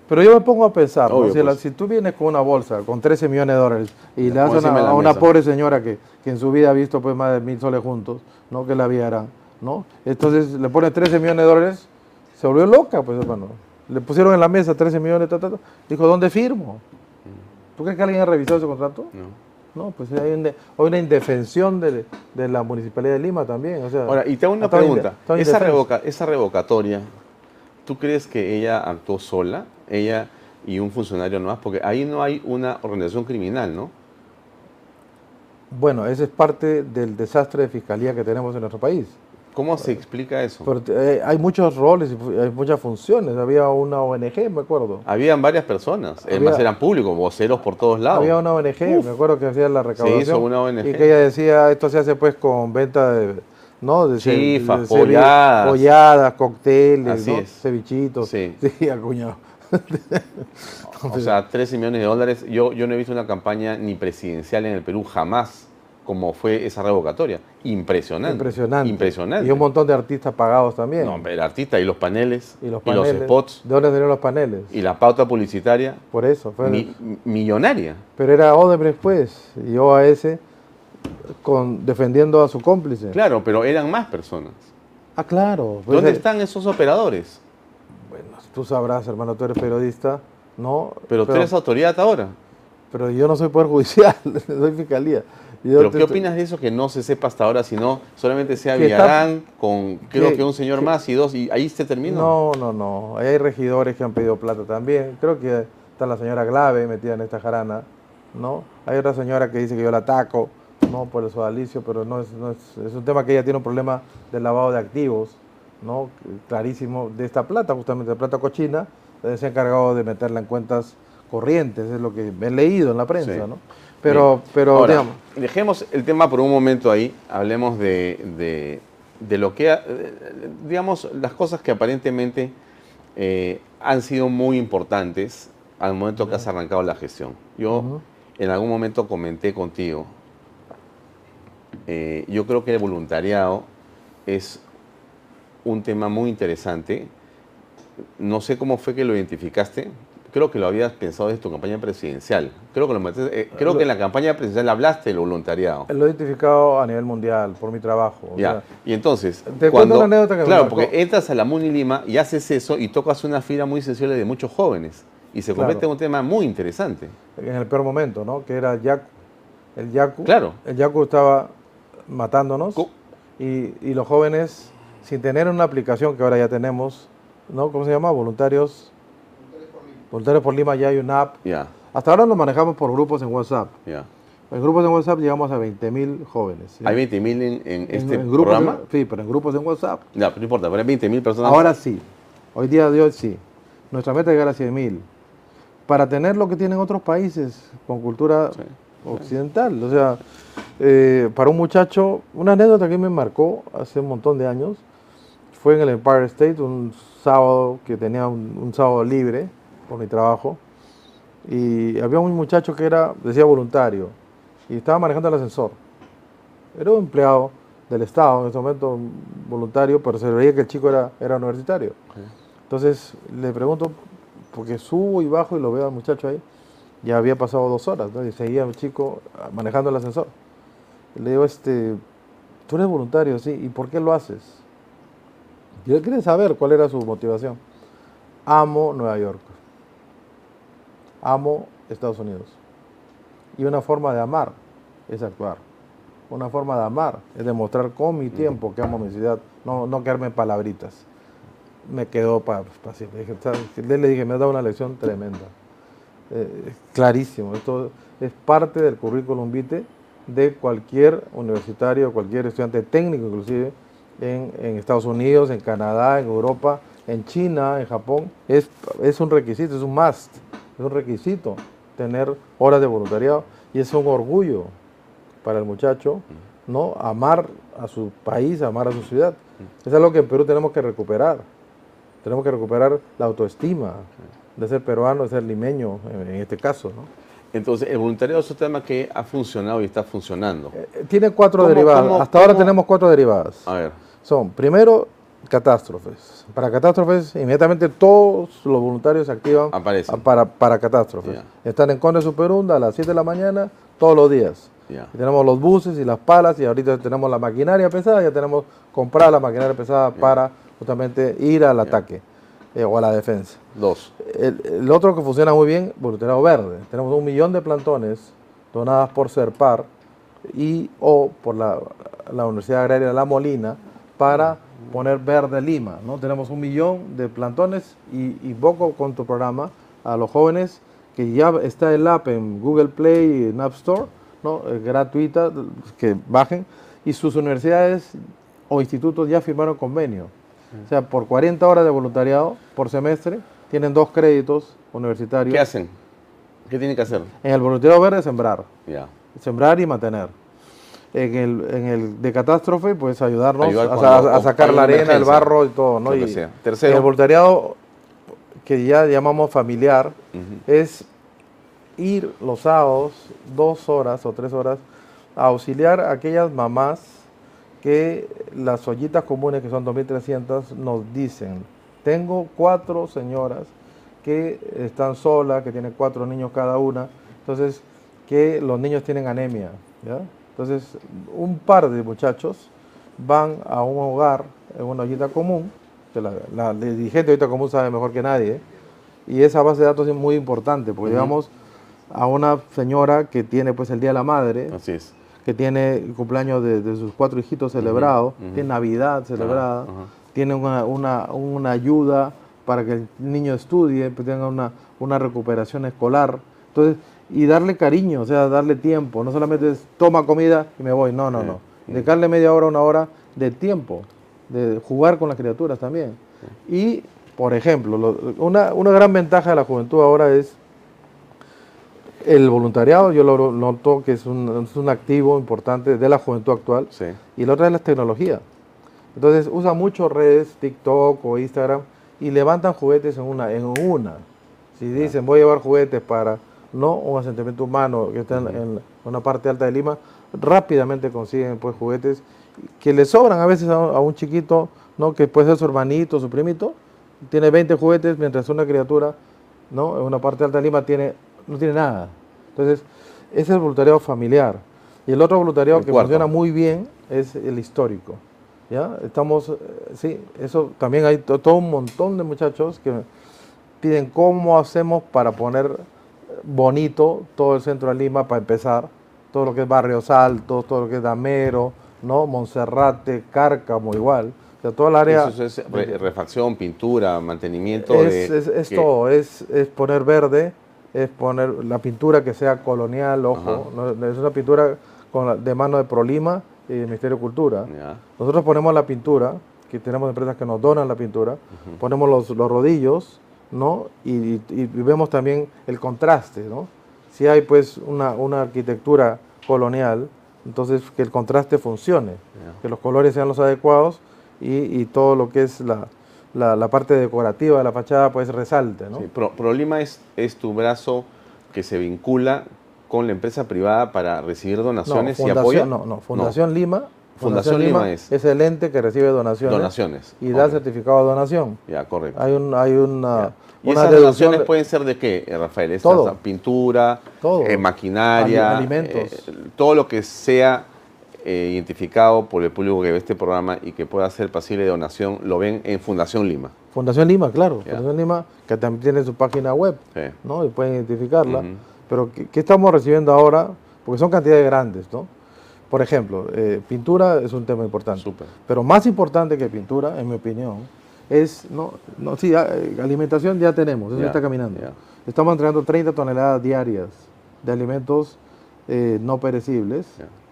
Pero yo me pongo a pensar, ¿no? Obvio, si, la- pues. si tú vienes con una bolsa con 13 millones de dólares y le das a una, de la a una mesa. pobre señora que, que en su vida ha visto pues más de mil soles juntos, ¿no? Que la vieran, ¿no? Entonces le pones 13 millones de dólares, se volvió loca, pues hermano. Le pusieron en la mesa 13 millones, ta, ta, ta. dijo, ¿dónde firmo? ¿Tú crees que alguien ha revisado ese contrato? No. No, pues hay, una indefensión de, de la Municipalidad de Lima también. O sea, Ahora, y te hago una pregunta. Esa, revoca- esa revocatoria, ¿tú crees que ella actuó sola? Ella y un funcionario nomás, porque ahí no hay una organización criminal, ¿no? Bueno, ese es parte del desastre de fiscalía que tenemos en nuestro país. ¿Cómo se explica eso? Eh, hay muchos roles y hay muchas funciones. Había una ONG, me acuerdo. Habían varias personas, además Había- eran públicos, voceros por todos lados. Había una ONG, me acuerdo que hacía la recaudación. hizo una ONG. Y que ella decía, esto se hace pues con venta de, ¿no? De Chifas, de polladas. Polladas, cócteles, cevichitos. Sí. Sí, acuñado. O sea, 13 millones de dólares. Yo, yo no he visto una campaña ni presidencial en el Perú jamás como fue esa revocatoria. Impresionante. Impresionante. Impresionante. Y un montón de artistas pagados también. No, pero el artista y los paneles y los paneles. spots ¿De dónde salieron los paneles? y la pauta publicitaria Por eso. Fue, mi- millonaria. Pero era Odebrecht, pues, y OAS con, defendiendo a su cómplice. Claro, pero eran más personas. Ah, claro. pues, ¿Dónde eh, están esos operadores? Bueno, tú sabrás, hermano, tú eres periodista, ¿no? Pero tú eres autoridad ahora. pero yo no soy Poder Judicial, soy Fiscalía. Yo ¿Pero te- qué opinas de eso que no se sepa hasta ahora, sino solamente sea está- Villarán con creo que- que un señor que- más y dos y ahí se termina? No, no, no. Ahí hay regidores que han pedido plata también. Creo que está la señora Glave metida en esta jarana, ¿no? Hay otra señora que dice que yo la ataco, ¿no? Por el sodalicio, pero no es, no es, es un tema que ella tiene un problema de lavado de activos, ¿no? Clarísimo, de esta plata, justamente, de plata cochina, se ha encargado de meterla en cuentas corrientes, es lo que he leído en la prensa, Sí. ¿no? Pero, Bien. pero Ahora, digamos, dejemos el tema por un momento ahí, hablemos de, de- de lo que, eh, digamos, las cosas que aparentemente eh, han sido muy importantes al momento que has arrancado la gestión. Yo en algún momento comenté contigo, eh, yo creo que el voluntariado es un tema muy interesante. No sé cómo fue que lo identificaste. Creo que lo habías pensado desde tu campaña presidencial. Creo que, lo eh, creo que en la campaña presidencial hablaste del voluntariado. lo he identificado a nivel mundial por mi trabajo. Ya. sea, Y entonces, Te cuento cuando, una anécdota que me claro, porque entras a la Muni Lima y haces eso y tocas una fila muy sensible de muchos jóvenes y se convierte Claro. en un tema muy interesante. en el peor momento, ¿no? Que era Yaku. El Yaku. Claro. El Yaku estaba matándonos Co- y, y los jóvenes, sin tener una aplicación que ahora ya tenemos, ¿no? ¿Cómo se llama? Voluntarios. Voluntarios por Lima ya hay una app. Hasta ahora lo manejamos por grupos en WhatsApp. ya. En grupos en WhatsApp llegamos a 20.000 jóvenes. ¿sí? Hay 20.000 en, en En- este en grupos programa. sí, pero en grupos en WhatsApp. Ya, pero no importa, pero hay 20.000 personas. Ahora sí. Hoy día de hoy sí. Nuestra meta es llegar a 100.000. Para tener lo que tienen otros países con cultura Sí. occidental. O sea, eh, para un muchacho, una anécdota que me marcó hace un montón de años, fue en el Empire State, un sábado que tenía un, un sábado libre por mi trabajo, y había un muchacho que era, decía voluntario, y estaba manejando el ascensor. Era un empleado del Estado en ese momento, un voluntario, pero se veía que el chico era, era universitario. Entonces le pregunto, porque subo y bajo y lo veo al muchacho ahí, ya había pasado dos horas, ¿no? y seguía el chico manejando el ascensor. Le digo, este, tú eres voluntario, sí, ¿y por qué lo haces? Y él quería saber cuál era su motivación. Amo Nueva York. Amo Estados Unidos. Y una forma de amar es actuar. Una forma de amar es demostrar con mi tiempo que amo mi ciudad, no, no quedarme palabritas. Me quedó para siempre. Dije, ¿sabes? Le dije, me ha dado una lección tremenda. Eh, clarísimo. Esto es parte del currículum vitae de cualquier universitario, cualquier estudiante técnico inclusive, en, en Estados Unidos, en Canadá, en Europa, en China, en Japón. Es, es un requisito, es un must, es un requisito tener horas de voluntariado y es un orgullo para el muchacho, ¿no? Amar a su país, amar a su ciudad. Es algo que en Perú tenemos que recuperar. Tenemos que recuperar la autoestima de ser peruano, de ser limeño, en, este caso, ¿no? Entonces, el voluntariado es un tema que ha funcionado y está funcionando. Eh, Tiene cuatro ¿Cómo- derivadas. cómo- Hasta ahora tenemos cuatro derivadas. A ver, Son, primero, catástrofes. Para catástrofes, inmediatamente todos los voluntarios se activan Aparecen. para, para catástrofes. Ya. Están en Conde Superunda a las 7 de la mañana todos los días. ya. Y tenemos los buses y las palas y ahorita tenemos la maquinaria pesada, ya tenemos comprada la maquinaria pesada para justamente ir al ataque eh, o a la defensa. Dos. el, el otro que funciona muy bien, voluntariado verde. Tenemos un millón de plantones donadas por CERPAR y o por la, la Universidad Agraria de La Molina para poner verde Lima. ¿no? Tenemos un millón de plantones y invoco con tu programa a los jóvenes que ya está el app en Google Play y en App Store, ¿no? Es gratuita, que bajen, y sus universidades o institutos ya firmaron convenio. O sea, por 40 horas de voluntariado por semestre, tienen dos créditos universitarios. ¿Qué hacen? ¿Qué tienen que hacer? En el voluntariado verde, sembrar. Sembrar y mantener. En el, en el de catástrofe, pues ayudarnos Ayudar a, cuando a- a sacar la arena, el barro y todo. ¿no? Y. Tercero. El voluntariado, que ya llamamos familiar, es ir los sábados, dos horas o tres horas, a auxiliar a aquellas mamás que las ollitas comunes, que son 2.300, nos dicen, tengo cuatro señoras que están solas, que tienen cuatro niños cada una, entonces que los niños tienen anemia. ¿ya? Entonces, un par de muchachos van a un hogar en una ollita común, que la, la dirigente de ollita común sabe mejor que nadie, y esa base de datos es muy importante, porque llevamos a una señora que tiene pues el Día de la Madre, Así es. que tiene el cumpleaños de, de sus cuatro hijitos celebrado, ujú. tiene Navidad celebrada, tiene una, una, una ayuda para que el niño estudie, tenga una, una recuperación escolar. Entonces, y darle cariño, o sea, darle tiempo, no solamente es toma comida y me voy, no, no, no. sí. Dedicarle media hora, una hora de tiempo, de jugar con las criaturas también. Y, por ejemplo, lo- una, una gran ventaja de la juventud ahora es el voluntariado, yo lo noto que es un, es un activo importante de la juventud actual, Sí. y la otra es la tecnología. Entonces usa mucho redes, TikTok o Instagram, y levantan juguetes en una. En una. Si dicen voy a llevar juguetes para no un asentamiento humano que está en, en una parte alta de Lima, rápidamente consiguen pues juguetes que le sobran a veces a, un- a un chiquito, ¿no? que puede ser su hermanito, su primito, tiene 20 juguetes, mientras una criatura ¿no? en una parte alta de Lima tiene, no tiene nada. Entonces, ese es el voluntariado familiar. Y el otro voluntariado El que cuarto. funciona muy bien es el histórico. ¿ya? Estamos, eh, sí, eso también hay to- todo un montón de muchachos que piden cómo hacemos para poner bonito todo el centro de Lima para empezar, todo lo que es Barrios Altos, todo lo que es Damero, ¿no? Monserrate, Cárcamo igual, o sea, toda la área Eso es re- refacción, pintura, mantenimiento. es, de, es- es todo, es, es poner verde, es poner la pintura que sea colonial, ojo, no- es una pintura con la- de mano de Prolima y de Ministerio de Cultura. Ya. Nosotros ponemos la pintura, que tenemos empresas que nos donan la pintura, ponemos los, los rodillos, ¿no? Y, y- vemos también el contraste, ¿no? Si hay pues una, una arquitectura colonial, entonces que el contraste funcione, que los colores sean los adecuados y, y todo lo que es la, la- la parte decorativa de la fachada pues resalte, ¿no? Sí, Pro- Prolima es, es tu brazo que se vincula con la empresa privada para recibir donaciones y apoyo. No, no, Fundación Lima. Fundación Lima es- es el ente que recibe donaciones, Donaciones. y da certificado de donación. Ya, correcto. Hay, un, hay una, ¿Y una esas donaciones de- pueden ser de qué, eh, Rafael? Estas, Todo. Pintura, Todo. eh, maquinaria, Ali- alimentos. eh, todo lo que sea eh, identificado por el público que ve este programa y que pueda ser pasible de donación, lo ven en Fundación Lima. Fundación Lima, claro. Fundación Lima, que también tiene su página web, Sí. ¿no? Y pueden identificarla. Pero, ¿qué, qué estamos recibiendo ahora? Porque son cantidades grandes, ¿no? Por ejemplo, eh, pintura es un tema importante. Pero más importante que pintura, en mi opinión, es, no, no sí, ah, eh, alimentación ya tenemos, eso está caminando. Estamos entregando 30 toneladas diarias de alimentos eh, no perecibles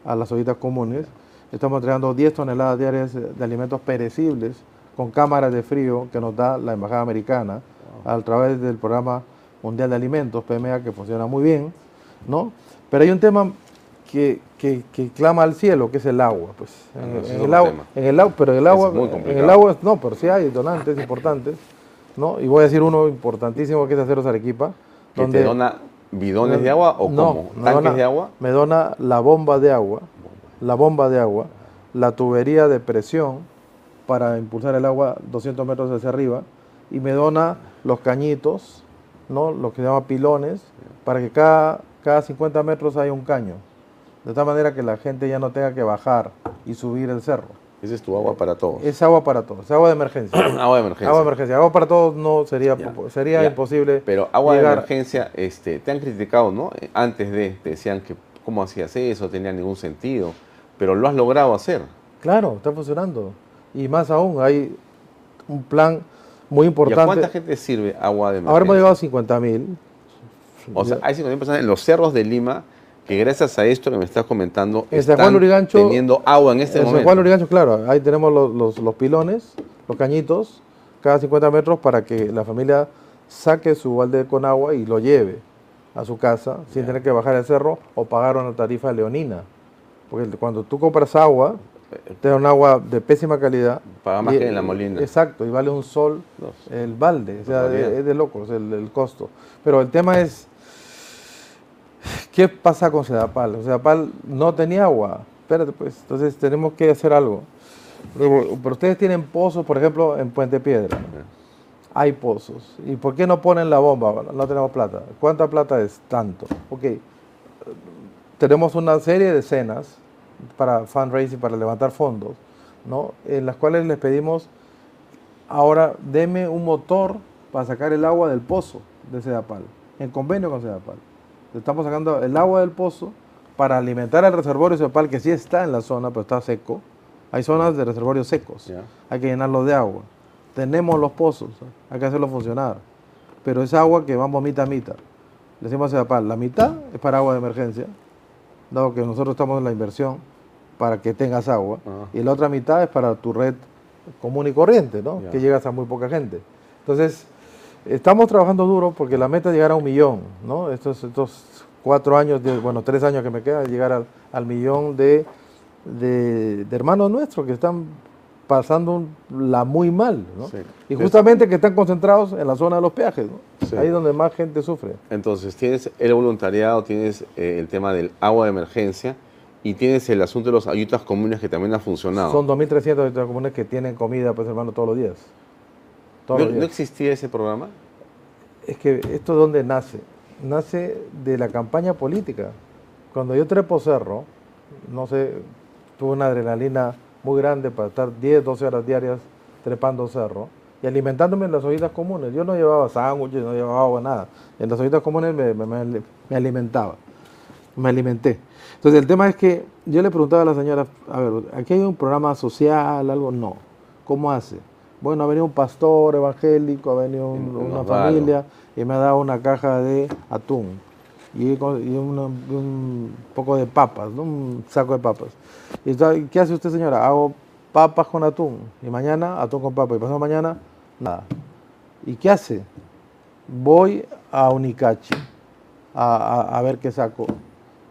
a las ollitas comunes. Estamos entregando 10 toneladas diarias de alimentos perecibles con cámaras de frío que nos da la Embajada Americana a través del Programa Mundial de Alimentos, PMA, que funciona muy bien, ¿no? Pero hay un tema que, que- que clama al cielo, que es el agua. Pues. Ah, En, en el agua, en el agua, pero el Ese agua, es en el agua, no, pero sí hay donantes importantes, ¿no? Y voy a decir uno importantísimo que es Aceros Arequipa, ¿Que donde te dona bidones de agua o no, cómo? ¿Tanques dona- de agua? Me dona la bomba de agua, la bomba de agua, la tubería de presión para impulsar el agua 200 metros hacia arriba y me dona los cañitos, ¿no? Lo que se llama pilones, para que cada, cada 50 metros haya un caño. De tal manera que la gente ya no tenga que bajar y subir el cerro. Ese es tu agua para todos. Es agua para todos, es agua de emergencia. agua de emergencia. Agua de emergencia. Agua para todos no sería, Ya. sería Ya. imposible. Pero agua de emergencia, este, te han criticado, ¿no? Eh, Antes de, te decían que cómo hacías eso, tenía ningún sentido, pero lo has logrado hacer. Claro, está funcionando. Y más aún, hay un plan muy ¿Y a importante. cuánta gente sirve agua de emergencia? Ahora hemos llegado a 50 mil. O sea, hay 50 personas en los cerros de Lima que gracias a esto que me estás comentando En San están Juan teniendo agua en este En San momento. Juan Lurigancho, claro, ahí tenemos los, los- los pilones, los cañitos, cada 50 metros para que la familia saque su balde con agua y lo lleve a su casa sin tener que bajar el cerro o pagar una tarifa leonina. Porque cuando tú compras agua, te da un agua de pésima calidad. Paga más y- que en la Molina. Exacto, y vale un sol Dos. el balde. O sea, es, es de locos el, el costo. Pero el tema es, ¿qué pasa con Sedapal? Sedapal no tenía agua. Espérate, pues, entonces tenemos que hacer algo. Pero pero ustedes tienen pozos, por ejemplo, en Puente Piedra. Hay pozos. ¿Y por qué no ponen la bomba? No tenemos plata. ¿Cuánta plata es? Tanto. Ok. Tenemos una serie de escenas para fundraising, para levantar fondos, ¿no? En las cuales les pedimos, ahora deme un motor para sacar el agua del pozo de Sedapal, en convenio con Sedapal. Estamos sacando el agua del pozo para alimentar al reservorio Sedapal, que sí está en la zona, pero está seco. Hay zonas de reservorios secos hay que llenarlos de agua. Tenemos los pozos, hay que hacerlos funcionar. Pero es agua que vamos mitad a mitad. Le decimos a Sedapal, la mitad es para agua de emergencia, dado que nosotros estamos en la inversión para que tengas agua, y la otra mitad es para tu red común y corriente, ¿no? Que llegas a muy poca gente. Entonces, estamos trabajando duro porque la meta es llegar a un millón, ¿no? Estos, estos cuatro años, de- bueno, tres años que me quedan, llegar al, al millón de, de, de hermanos nuestros que están pasando la muy mal, ¿no? Sí. Y justamente que están concentrados en la zona de los peajes, ¿no? Sí. Ahí es donde más gente sufre. Entonces, tienes el voluntariado, tienes eh, el tema del agua de emergencia y tienes el asunto de los ayudas comunes que también ha funcionado. Son 2.300 habitantes comunes que tienen comida, pues hermano, todos los días. ¿No, no existía ese programa? Es que esto es donde nace. Nace de la campaña política. Cuando yo trepo cerro, no sé, tuve una adrenalina muy grande para estar 10, 12 horas diarias trepando cerro y alimentándome en las ollitas comunes. Yo no llevaba sándwiches, no llevaba agua, nada. En las ollitas comunes me, me- me- me alimentaba, me alimenté. Entonces el tema es que yo le preguntaba a la señora, a ver, aquí hay un programa social, algo, no. ¿Cómo hace? Bueno, ha venido un pastor evangélico, ha venido un- una familia y me ha dado una caja de atún y, con- y una- un poco de papas, ¿no? un saco de papas. Y ¿Qué hace usted, señora? Hago papas con atún y mañana atún con papas y pasado mañana nada. ¿Y qué hace? Voy a Unicachi a, a- a ver qué saco.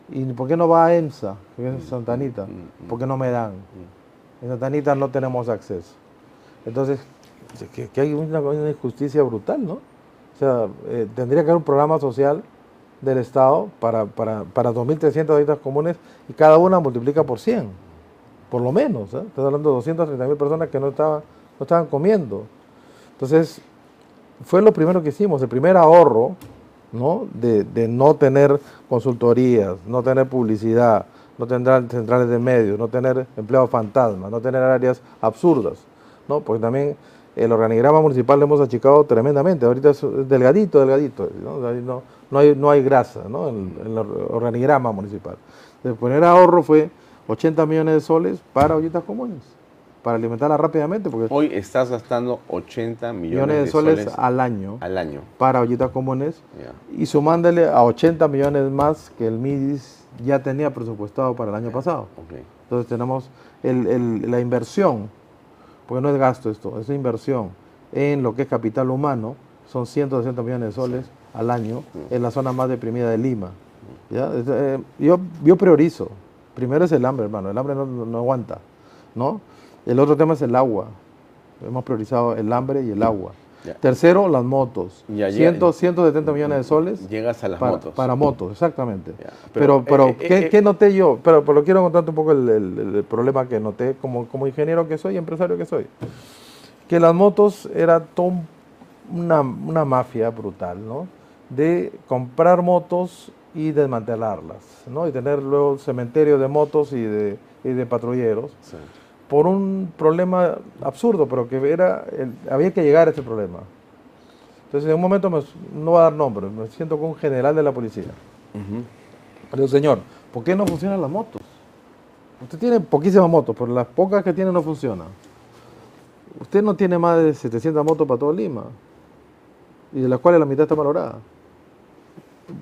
¿Y por qué no va a EMSA, que es Santa Anita? ¿Por qué no me dan? En Santa Anita no tenemos acceso. Entonces, que, hay una, una injusticia brutal, ¿no? O sea, eh, tendría que haber un programa social del Estado para, para, para 2.300 habitantes comunes y cada una multiplica por 100, por lo menos. ¿eh? Estás hablando de 230.000 personas que no estaban, no estaban comiendo. Entonces, fue lo primero que hicimos, el primer ahorro, ¿no? De, de no tener consultorías, no tener publicidad, no tener centrales de medios, no tener empleados fantasmas, no tener áreas absurdas, ¿no? Porque también el organigrama municipal lo hemos achicado tremendamente, ahorita es delgadito, delgadito, ¿no? No, no hay, no hay grasa, ¿no? En, el organigrama municipal. El primer ahorro fue 80 millones de soles para ollitas comunes, para alimentarlas rápidamente, porque Hoy estás gastando 80 millones, millones de soles, al año al año. para ollitas comunes y sumándole a 80 millones más que el MIDIS ya tenía presupuestado para el año pasado. Entonces tenemos el- el- la inversión, porque no es gasto esto, es inversión en lo que es capital humano, son 160 millones de soles al año en la zona más deprimida de Lima. eh, yo, yo priorizo, primero es el hambre, hermano, el hambre no, no- no aguanta, ¿no? El otro tema es el agua, hemos priorizado el hambre y el agua. Ya. Tercero, las motos, Ya, ya. 100, 170 millones de soles Llegas a las para, motos. para motos, exactamente. Pero, pero, pero, eh, eh, ¿qué, eh, qué noté yo? Pero, pero quiero contarte un poco el, el- el problema que noté como, como ingeniero que soy, empresario que soy. Que las motos era todo un- una, una mafia brutal, ¿no? De comprar motos y desmantelarlas, ¿no? Y tener luego cementerio de motos y de, y de patrulleros. Sí. Por un problema absurdo, pero que era, el- había que llegar a ese problema. Entonces, en un momento, me- no voy a dar nombre, me siento con un general de la policía. Le digo, señor, ¿por qué no funcionan las motos? Usted tiene poquísimas motos, pero las pocas que tiene no funcionan. Usted no tiene más de 700 motos para todo Lima, y de las cuales la mitad está valorada.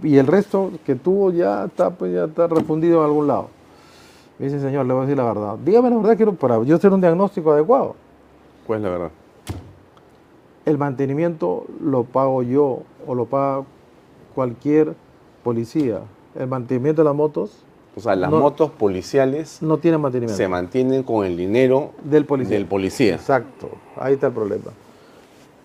Y el resto que tuvo ya está, pues, ya está refundido en algún lado. Me dice, señor, le voy a decir la verdad. Dígame la verdad, quiero para yo hacer un diagnóstico adecuado. ¿Cuál es la verdad? El mantenimiento lo pago yo o lo paga cualquier policía. El mantenimiento de las motos O sea, las No. motos policiales no tiene mantenimiento. se mantienen con el dinero Del policía. del policía. Exacto. Ahí está el problema.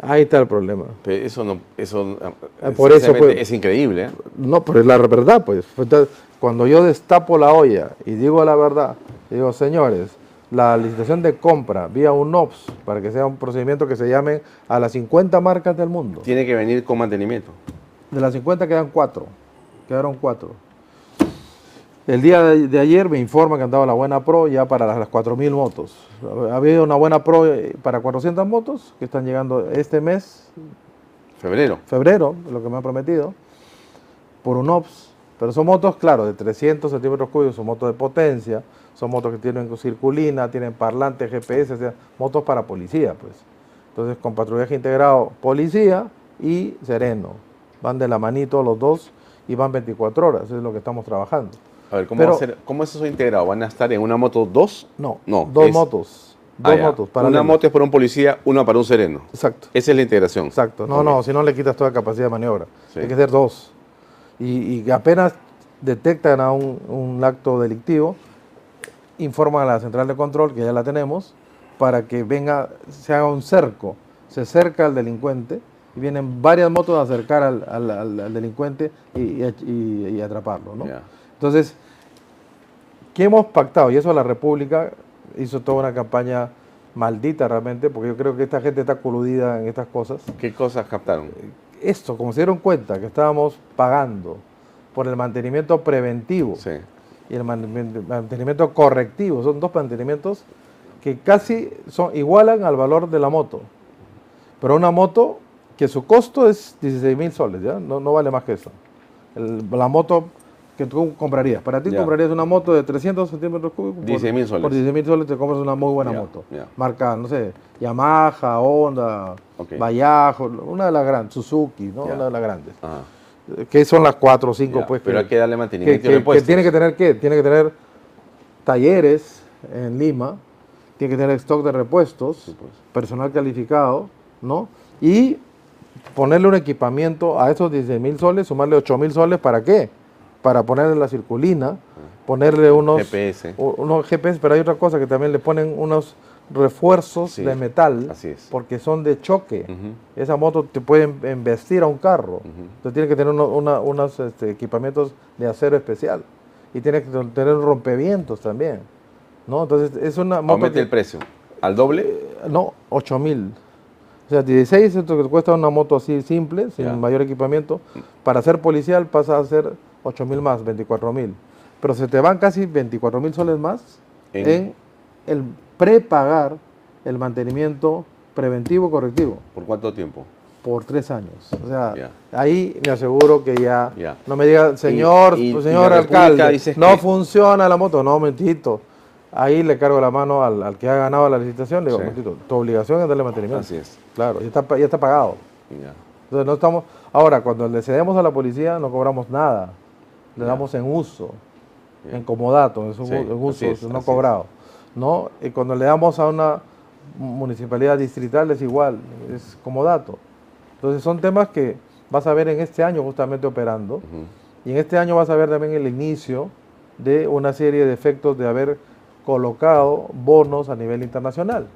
Ahí está el problema. Pero eso no, eso Ah, por eso, pues. es increíble. ¿eh? No, pero es la verdad, pues. Entonces, cuando yo destapo la olla y digo la verdad, digo, señores, la licitación de compra vía un OPS, para que sea un procedimiento que se llame a las 50 marcas del mundo. Tiene que venir con mantenimiento. De las 50 quedan cuatro. Quedaron cuatro. El día de, ayer me informa que andaba la buena pro ya para las, las 4.000 motos. Había una buena pro eh, para 400 motos que están llegando este mes, Febrero. febrero, lo que me han prometido, por un OPS. Pero son motos, claro, de 300 centímetros cúbicos, son motos de potencia, son motos que tienen circulina, tienen parlante, GPS, o sea, motos para policía, pues. Entonces, con patrullaje integrado, policía y sereno. Van de la manito los dos y van 24 horas, eso es lo que estamos trabajando. A ver, ¿cómo, Pero- va a ser- ¿cómo es eso integrado? ¿Van a estar en una moto dos? No, No, dos es- motos. Ah, Dos motos. Una paralelas. moto es para un policía, una para un sereno. Exacto. Esa es la integración. Exacto. No, no, si no le quitas toda capacidad de maniobra. Sí. Hay que ser dos. Y, y apenas detectan a un, un acto delictivo, informan a la central de control, que ya la tenemos, para que venga, se haga un cerco. Se cerca al delincuente y vienen varias motos a acercar al, al- al- al delincuente y, y- y- y atraparlo. ¿no? Entonces, ¿qué hemos pactado? Y eso la República hizo toda una campaña maldita realmente, porque yo creo que esta gente está coludida en estas cosas ¿Qué cosas captaron? Esto, como se dieron cuenta que estábamos pagando por el mantenimiento preventivo Sí. y el man- mantenimiento correctivo, son dos mantenimientos que casi son, igualan al valor de la moto. Pero una moto que su costo es 16 mil soles, ¿ya? No, no vale más que eso. El- la moto que tú comprarías. Para ti comprarías una moto de 300 centímetros cúbicos. por- 16.000 soles. Por 16 mil soles te compras una muy buena moto. Marca, no sé, Yamaha, Honda, Ok. Bayajo, una de las grandes, Suzuki, ¿no? Una de las grandes. Ajá. Eh, Que son las cuatro o cinco, pues. pero hay que darle que, mantenimiento que- que repuestos. tiene que tener qué? Tiene que tener talleres en Lima, tiene que tener stock de repuestos, pues. personal calificado, ¿no? Y ponerle un equipamiento a esos 16 mil soles, sumarle 8 mil soles, ¿para qué? Para ponerle la circulina, ponerle unos GPS. unos GPS, pero hay otra cosa que también le ponen unos refuerzos Sí, de metal, así es. porque son de choque. Esa moto te puede em- embestir a un carro. Entonces tiene que tener uno- una- unos este, equipamientos de acero especial. Y tiene que tener rompevientos también. ¿no? Entonces es una moto Aumente que- el precio. ¿Al doble? no, 8 mil. O sea, 16 es lo que cuesta una moto así simple, sin mayor equipamiento. Para ser policial pasa a ser 8 mil más, 24 mil. Pero se te van casi 24 mil soles más En- en, el prepagar el mantenimiento preventivo correctivo ¿Por cuánto tiempo? por tres años. O sea, ahí me aseguro que ya, no me diga, señor, y- y señor alcalde, no que- funciona la moto. No, mentito. Ahí le cargo la mano al, al que ha ganado la licitación, le digo, Sí. mentito, tu obligación es darle mantenimiento. Así es. Claro, ya está, ya está pagado. Entonces no estamos, ahora cuando le cedemos a la policía no cobramos nada, le damos en uso, en comodato, Sí, en uso, así es, no cobrado. ¿No? Y cuando le damos a una municipalidad distrital es igual, es comodato. Entonces son temas que vas a ver en este año justamente operando y en este año vas a ver también el inicio de una serie de efectos de haber colocado bonos a nivel internacional.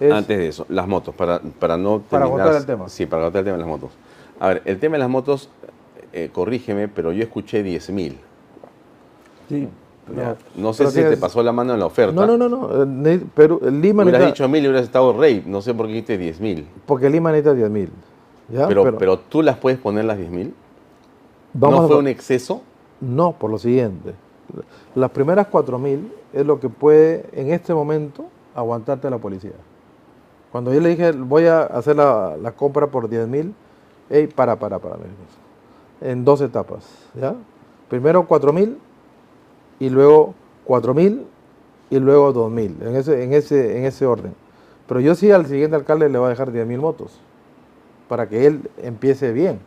Es- Antes de eso, las motos, para, para no Para terminar- agotar el tema. Sí, para agotar el tema de las motos. A ver, el tema de las motos, eh, corrígeme, pero yo escuché 10.000. Sí, No, No sé pero si te pasó la mano en la oferta. No, no, no, no. eh, Perú, Lima Hubieras necesita, dicho 1.000 y hubieras estado rey. No sé por qué dijiste 10.000. porque Lima necesita 10 mil. ¿ya? Pero, pero, tú las puedes poner las 10.000. vamos ¿No a- fue un exceso? No, por lo siguiente. Las primeras 4.000 es lo que puede en este momento aguantarte la policía. Cuando yo le dije, voy a hacer la, la compra por 10 mil, hey, para, para, para, en dos etapas. ¿ya? Primero 4 mil y luego 4 mil y luego 2 mil, en ese, en, ese, en ese orden. Pero yo sí al siguiente alcalde le voy a dejar 10 mil motos para que él empiece bien,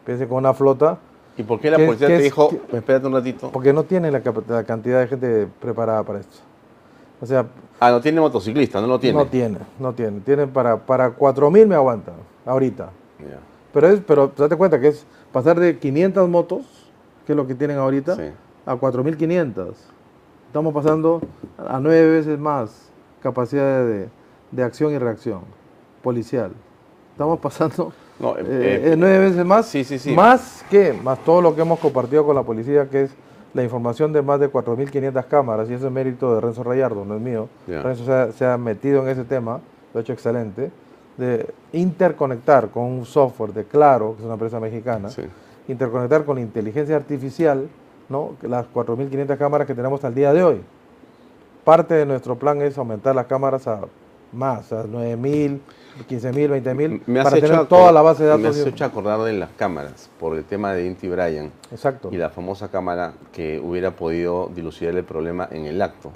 empiece con una flota, ¿Y por qué la ¿Qué- policía te es- dijo, espérate un ratito? porque no tiene la, cantidad de gente preparada para esto. O sea, Ah, no tiene motociclista, no lo tiene. no tiene, no tiene. Tiene para, para 4 mil me aguantan, ahorita. Pero es, pero date cuenta que es pasar de 500 motos, que es lo que tienen ahorita, Sí. A 4.500. Estamos pasando a nueve veces más capacidad de, de acción y reacción policial. Estamos pasando No, eh, eh, eh, nueve veces más. sí, sí, sí. Más que, más todo lo que hemos compartido con la policía, que es la información de más de 4.500 cámaras, y eso es mérito de Renzo Rayardo, no es mío. Renzo se ha, se ha metido en ese tema, lo ha hecho excelente, de interconectar con un software de Claro, que es una empresa mexicana, sí. interconectar con inteligencia artificial ¿no? las 4.500 cámaras que tenemos al día de hoy. Parte de nuestro plan es aumentar las cámaras a más, a 9.000, 15.000, 20.000, Me has para tener toda la base de Me datos. has y- hecho acordar de las cámaras, por el tema de Inti Bryan Exacto. y la famosa cámara que hubiera podido dilucidar el problema en el acto.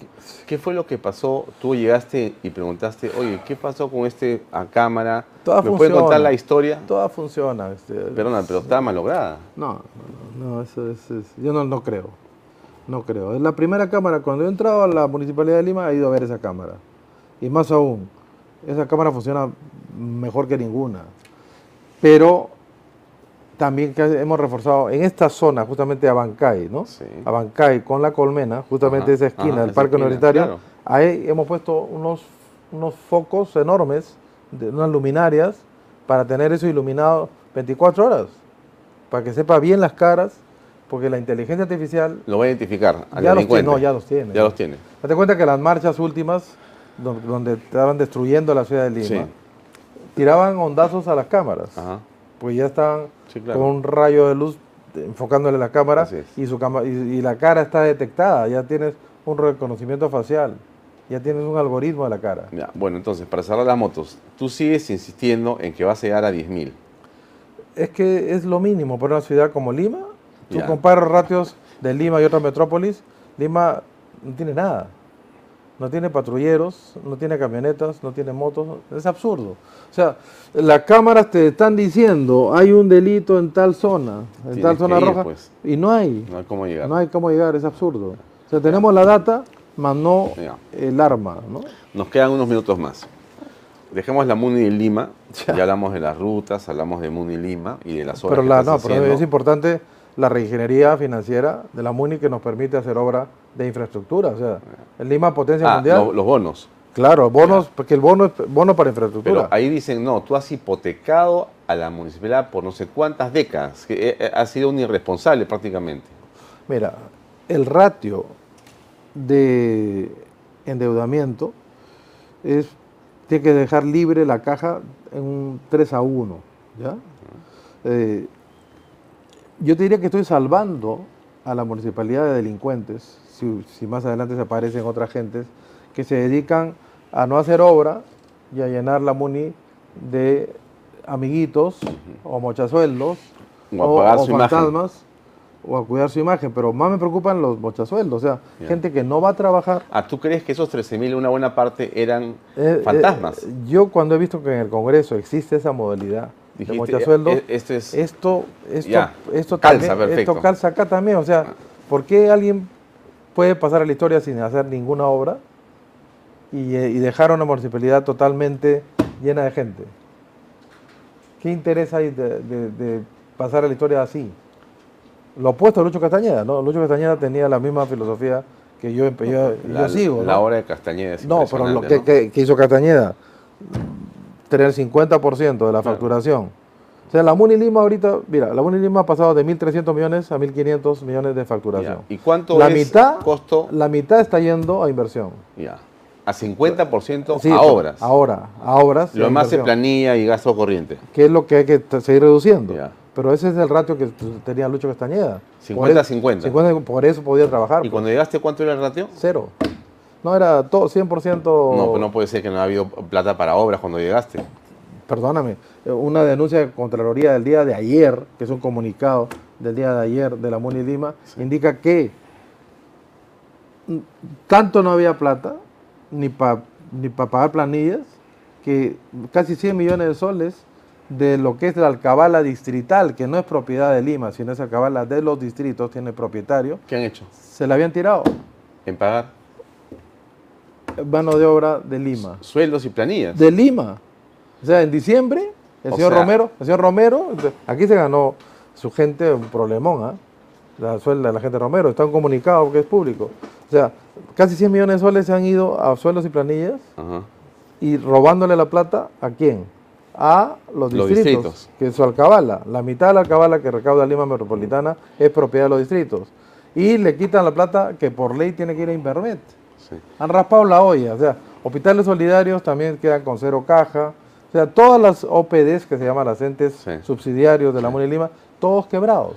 ¿Qué fue lo que pasó? Tú llegaste y preguntaste, oye, ¿qué pasó con este a cámara? Toda ¿Me puedes contar la historia? Toda funciona. este, Perdona, pero está malograda. No, no, no, eso es, es- yo no, no creo. No creo. Es la primera cámara, cuando he entrado a la Municipalidad de Lima, he ido a ver esa cámara. Y más aún, esa cámara funciona mejor que ninguna. Pero también que hemos reforzado en esta zona, justamente Abancay, ¿no? Sí. Abancay con la colmena, justamente Ajá, esa esquina ajá, del esa Parque esquina, Universitario, claro. ahí hemos puesto unos, unos focos enormes, de unas luminarias, para tener eso iluminado 24 horas, para que sepa bien las caras, porque la inteligencia artificial Lo voy a identificar al ya los, tiene, no, ya los tiene. Ya los tiene. Date cuenta que las marchas últimas, donde estaban destruyendo la ciudad de Lima, Sí. tiraban ondazos a las cámaras, Ajá. pues ya estaban Sí, claro. con un rayo de luz enfocándole la cámara y, su cama- y, y la cara está detectada, ya tienes un reconocimiento facial, ya tienes un algoritmo de la cara. Ya, bueno, entonces, para cerrar las motos, tú sigues insistiendo en que vas a llegar a 10.000. Es que es lo mínimo para una ciudad como Lima. Tú comparas ratios de Lima y otra metrópolis, Lima no tiene nada. No tiene patrulleros, no tiene camionetas, no tiene motos. Es absurdo. O sea, las cámaras te están diciendo, hay un delito en tal zona, en Tienes tal zona ir, roja, pues. y no hay. No hay cómo llegar. No hay cómo llegar, es absurdo. O sea, tenemos la data, más no Ya. el arma, ¿no? Nos quedan unos minutos más. Dejemos la Muni de Lima. Ya. Ya, hablamos de las rutas, hablamos de Muni Lima y de las obras Pero, la, no, pero es importante la reingeniería financiera de la MUNI que nos permite hacer obra de infraestructura. O sea, en Lima potencia Ah, mundial. lo- los bonos. claro, bonos, porque el bono es bono para infraestructura. Pero ahí dicen, no, tú has hipotecado a la municipalidad por no sé cuántas décadas. Que eh, eh, has sido un irresponsable prácticamente. Mira, el ratio de endeudamiento es tiene que dejar libre la caja en un 3 a 1. ¿ya? Eh, yo te diría que estoy salvando a la municipalidad de delincuentes, si, si más adelante se aparecen otras gentes, que se dedican a no hacer obra y a llenar la MUNI de amiguitos o mochasueldos O imagen. fantasmas o a cuidar su imagen, pero más me preocupan los mochasueldos, o sea, gente que no va a trabajar. Ah, ¿tú crees que esos 13.000, una buena parte, eran Eh, fantasmas? eh, yo cuando he visto que en el Congreso existe esa modalidad Dijiste, mochasueldos, eh, esto es... esto, esto, Ya, esto, calza, también- perfecto. esto calza acá también. O sea, ¿por qué alguien puede pasar a la historia sin hacer ninguna obra y, eh, y dejar una municipalidad totalmente llena de gente? ¿Qué interés hay de, de- de pasar a la historia así? Lo opuesto a Lucho Castañeda, ¿no? Lucho Castañeda tenía la misma filosofía que yo, yo, la, yo sigo. la obra de Castañeda es No, pero lo ¿no? que- que hizo Castañeda, tener 50% de la facturación. O sea, la Muni Lima ahorita, mira, la Muni Lima ha pasado de 1.300 millones a 1.500 millones de facturación. Ya. ¿Y cuánto la es mitad, costo? La mitad está yendo a inversión. Ya. A 50% Sí, a obras. Ahora, a obras. Lo demás es planilla y gasto corriente. Que es lo que hay que seguir reduciendo. Ya. Pero ese es el ratio que tenía Lucho Castañeda. 50 por eso, 50. 50, Por eso podía trabajar. ¿Y pues. cuando llegaste cuánto era el ratio? Cero. No era todo 100%... No, pues no puede ser que no ha habido plata para obras cuando llegaste. Perdóname, eh, una denuncia de Contraloría del día de ayer, que es un comunicado del día de ayer de la MUNI Lima, indica que tanto no había plata ni para ni para pagar planillas, que casi 100 millones de soles de lo que es la alcabala distrital, que no es propiedad de Lima, sino es alcabala de los distritos, tiene propietario. ¿Qué han hecho? Se la habían tirado. ¿En pagar? Mano de obra de Lima. Sueldos y planillas. De Lima. O sea, en diciembre, el señor Romero, el señor Romero, aquí se ganó su gente un problemón, ¿ah? La suelda de la gente Romero, está un comunicado que es público. O sea, casi 100 millones de soles se han ido a sueldos y planillas y robándole la plata a quién? A los distritos, que es su alcabala. La mitad de la alcabala que recauda Lima Metropolitana es propiedad de los distritos. Y le quitan la plata que por ley tiene que ir a Han raspado la olla. O sea, hospitales solidarios también quedan con cero caja. O sea, todas las OPDs que se llaman las entes subsidiarios de la MUNI Lima, todos quebrados.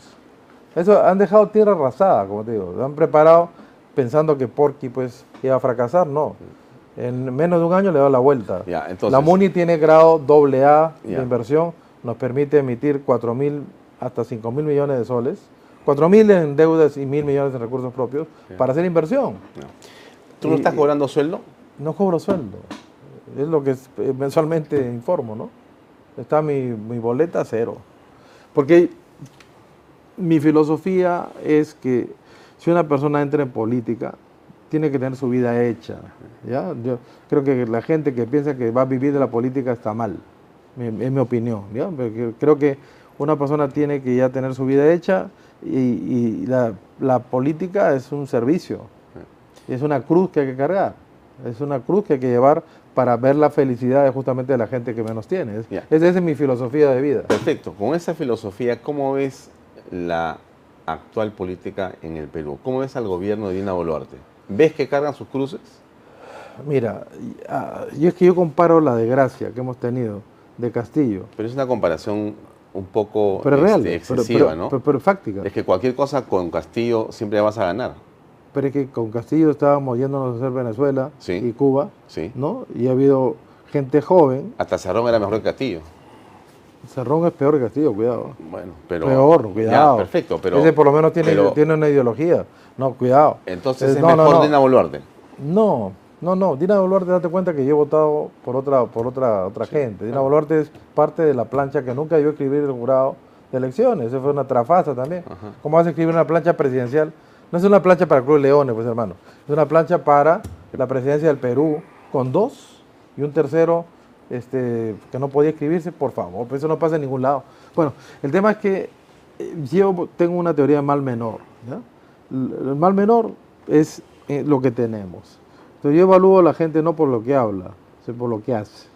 Eso han dejado tierra arrasada, como te digo. Han preparado pensando que Porky pues iba a fracasar, no. En menos de un año le da la vuelta. la MUNI tiene grado doble A de inversión, nos permite emitir 4 mil hasta 5 mil millones de soles, 4 mil en deudas y mil millones de recursos propios para hacer inversión. ¿Tú no estás cobrando sueldo? No cobro sueldo. Es lo que mensualmente informo, ¿no? Está mi, mi boleta cero. Porque mi filosofía es que si una persona entra en política, tiene que tener su vida hecha. ¿ya? Yo creo que la gente que piensa que va a vivir de la política está mal, es mi opinión. ¿ya? creo que una persona tiene que ya tener su vida hecha y, la, política es un servicio, es una cruz que hay que cargar, es una cruz que hay que llevar para ver la felicidad justamente de la gente que menos tiene. esa es mi filosofía de vida. Perfecto, con esa filosofía, ¿cómo ves la actual política en el Perú? ¿Cómo ves al gobierno de Dina Boluarte? ¿Ves que cargan sus cruces? Mira, yo es que yo comparo la desgracia que hemos tenido de Castillo. Pero es una comparación un poco real, este, excesiva, ¿no? Pero, fáctica. Es que cualquier cosa con Castillo siempre vas a ganar. Pero es que con Castillo estábamos yéndonos a hacer Venezuela y Cuba, sí. ¿no? Y ha habido gente joven. Hasta Cerrón era mejor que Castillo. Cerrón es peor que Castillo, cuidado. Bueno, pero. Peor, cuidado. perfecto, pero. Ese por lo menos tiene, tiene una ideología. No, cuidado. Entonces es, mejor Dina Boluarte. No, no, no. Dina Boluarte, date cuenta que yo he votado por otra, por otra, otra gente. Dina Boluarte es parte de la plancha que nunca yo escribir el jurado de elecciones. Eso fue una trafasa también. ¿Cómo vas a escribir una plancha presidencial? No es una plancha para Club Leones, pues hermano. Es una plancha para la presidencia del Perú con dos y un tercero este, que no podía escribirse, por favor, pues eso no pasa en ningún lado. Bueno, el tema es que eh, yo tengo una teoría de mal menor. El mal menor es eh, lo que tenemos. Entonces yo evalúo a la gente no por lo que habla, sino por lo que hace.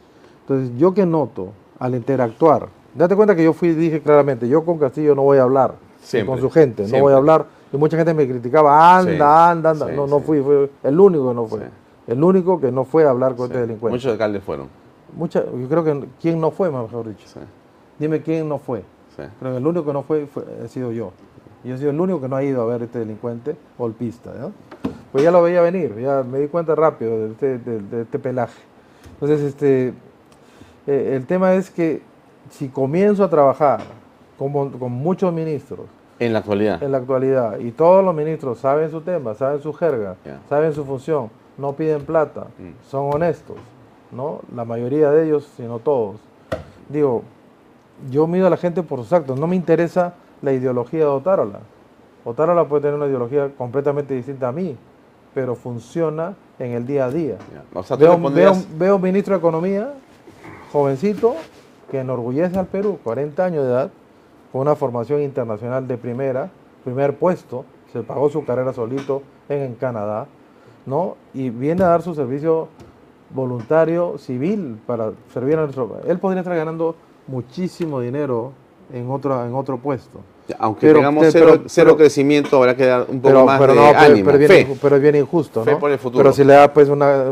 Entonces yo que noto al interactuar, date cuenta que yo fui dije claramente, yo con Castillo no voy a hablar con su gente, no voy a hablar. Y mucha gente me criticaba, anda, anda, anda. no, no fui, fue el único que no fue. El único que no fue a hablar con este delincuente. Muchos alcaldes fueron yo creo que quién no fue, mejor dicho. Dime quién no fue. Creo que el único que no fue, fue, he sido yo. Yo he sido el único que no ha ido a ver este delincuente golpista. Pues ya lo veía venir, ya me di cuenta rápido de este, de, este pelaje. Entonces, este, eh, el tema es que si comienzo a trabajar con, con muchos ministros, en la actualidad. En la actualidad. Y todos los ministros saben su tema, saben su jerga, saben su función, no piden plata, mm. son honestos. ¿no? La mayoría de ellos, sino todos. Digo, yo mido a la gente por sus actos, no me interesa la ideología de Otárola. Otárola puede tener una ideología completamente distinta a mí, pero funciona en el día a día. veo, un ministro de Economía, jovencito, que enorgullece al Perú, 40 años de edad, con una formación internacional de primera, primer puesto, se pagó su carrera solito en, en Canadá, ¿no? Y viene a dar su servicio voluntario civil para servir a nuestro país. Él podría estar ganando muchísimo dinero en otro, en otro puesto. Aunque tengamos cero, crecimiento, habrá que dar un poco más de ánimo, pero, pero, es bien injusto, ¿no? por el futuro. Pero si le das pues una,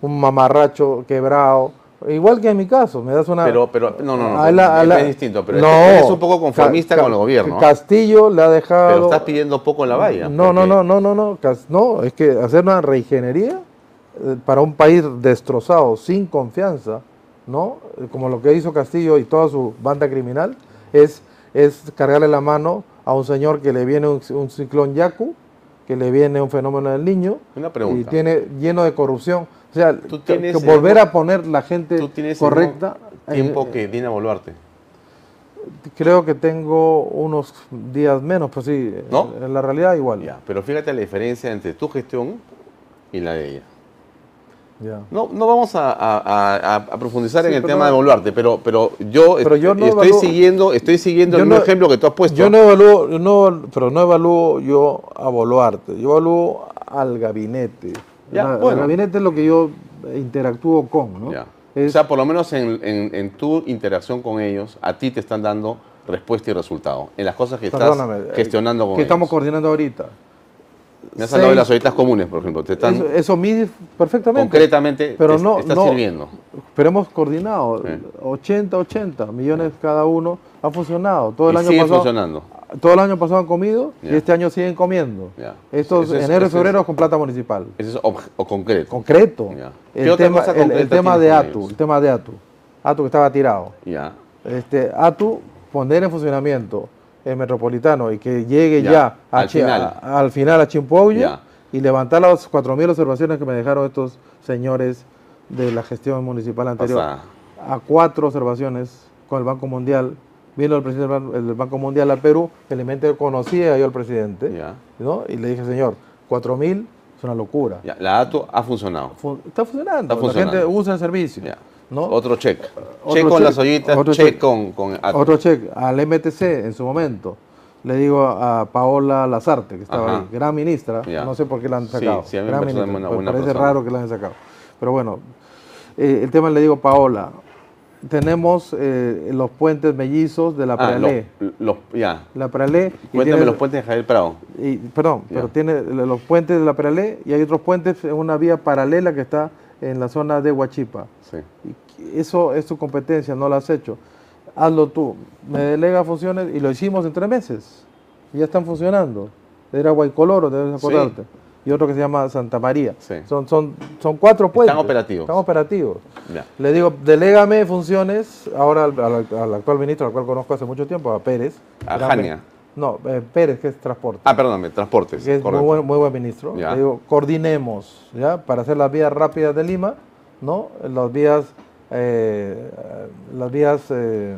un mamarracho quebrado, igual que en mi caso, me das una... Pero, pero no, no, no, es distinto, pero es un poco conformista con el gobierno. Castillo le ha dejado... Pero estás pidiendo poco en la valla. No, no, no, no, no, no, no, es que hacer una reingeniería eh, para un país destrozado, sin confianza, ¿no? Como lo que hizo Castillo y toda su banda criminal, es, es cargarle la mano a un señor que le viene un, un ciclón Yaku, que le viene un fenómeno del niño, Una y tiene lleno de corrupción. O sea, Tú tienes, que volver a poner la gente Tú tienes el correcta. tiempo eh, que Dina Boluarte. Creo que tengo unos días menos, pues sí, ¿No? en la realidad igual. Ya, pero fíjate la diferencia entre tu gestión y la de ella. No, no vamos a, a- a- a profundizar Sí, en el tema no- de Boluarte, pero, pero yo, Pero yo no estoy evalúo- siguiendo, estoy siguiendo el mismo ejemplo que tú has puesto. Yo no evalúo, no, pero no evalúo yo a Boluarte, yo evalúo al gabinete. Ya, La- bueno. El gabinete es lo que yo interactúo con, ¿no? Ya. Es- O sea, por lo menos en, en- en tu interacción con ellos, a ti te están dando respuesta y resultado en las cosas que estás Perdóname, eh, gestionando con que estamos ellos. coordinando ahorita. Me has hablado de las ollitas comunes, por ejemplo. Te están Eso, eso mide perfectamente. concretamente, pero te, no, está no- sirviendo. Pero hemos coordinado, Sí. 80, 80 millones cada uno, ha funcionado. Todo el y año sigue pasado, funcionando. todo el año pasado han comido y este año siguen comiendo. Ya. Estos es- enero y eso es- febrero con plata municipal. Eso es ob- o concreto. Concreto. Ya. ¿Qué El tema, cosa el- el, concreta tema de ATU, el tema de ATU. ATU que estaba tirado. Este, ATU poner en funcionamiento el metropolitano y que llegue Ya, ya, a al final. a- al final a y levantar las 4.000 observaciones que me dejaron estos señores de la gestión municipal anterior. A cuatro observaciones con el Banco Mundial. Vino el presidente del Ban- el Banco Mundial al Perú, felizmente conocía yo al presidente, Ya. ¿no? y le dije, señor, 4.000 es una locura. Ya. La ATO ha funcionado. Fun- está funcionando, Está funcionando. la gente usa el servicio. Ya. ¿No? Otro check. Otro check con check, las ollitas, otro check, check. con, con. Otro check al MTC en su momento. Le digo a Paola Lazarte, que estaba Ajá. ahí, gran ministra, Ya. no sé por qué la han Sí, sacado. sí, a mí me gran parece ministra, una me buena parece persona. raro que la han sacado. Pero bueno, eh, el tema le digo, Paola, tenemos eh, los puentes mellizos de la Ah, Prealé. lo- ya. La Prealé. y Cuéntame tiene- los puentes de Javier Prado. y- perdón, Ya. pero tiene los puentes de la Prealé y hay otros puentes en una vía paralela que está en la zona de Huachipa. Sí. Y Eso es tu competencia, no lo has hecho. Hazlo tú. Me delega funciones y lo hicimos en tres meses. Y ya están funcionando. Era Guaycoloro, debes Sí. acordarte. Y otro que se llama Santa María. Sí. Son, son, son cuatro puentes. operativos. Están operativos. Ya. Le digo, delégame funciones ahora al, al- al actual ministro, al cual conozco hace mucho tiempo, a Pérez. A Jania. No, eh, Pérez, que es transporte Ah, perdóname, transportes. que es muy buen, muy buen ministro. Ya. Le digo, coordinemos, ¿ya? Para hacer las vías rápidas de Lima, ¿no? Las vías, eh, las vías, eh,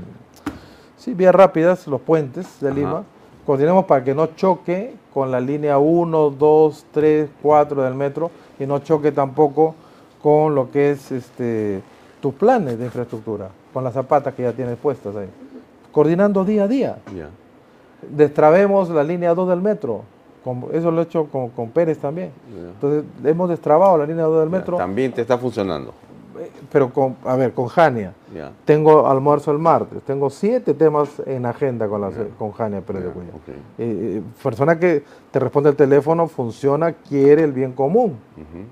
sí, vías rápidas, los puentes de Ajá. Lima. Coordinemos para que no choque con la línea 1, 2, 3, 4 del metro y no choque tampoco con lo que es este, tus planes de infraestructura, con las zapatas que ya tienes puestas ahí. Coordinando día a día Ya. Destrabemos la línea 2 del metro. Eso lo he hecho con, con Pérez también. Entonces, hemos destrabado la línea 2 del metro, También te está funcionando. eh, pero con, a ver, con Jania. Tengo almuerzo el martes. Tengo siete temas en agenda con, la, con Jania Pérez de Ya, Cuellar. ok. Eh, eh, persona que te responde el teléfono, funciona, quiere el bien común.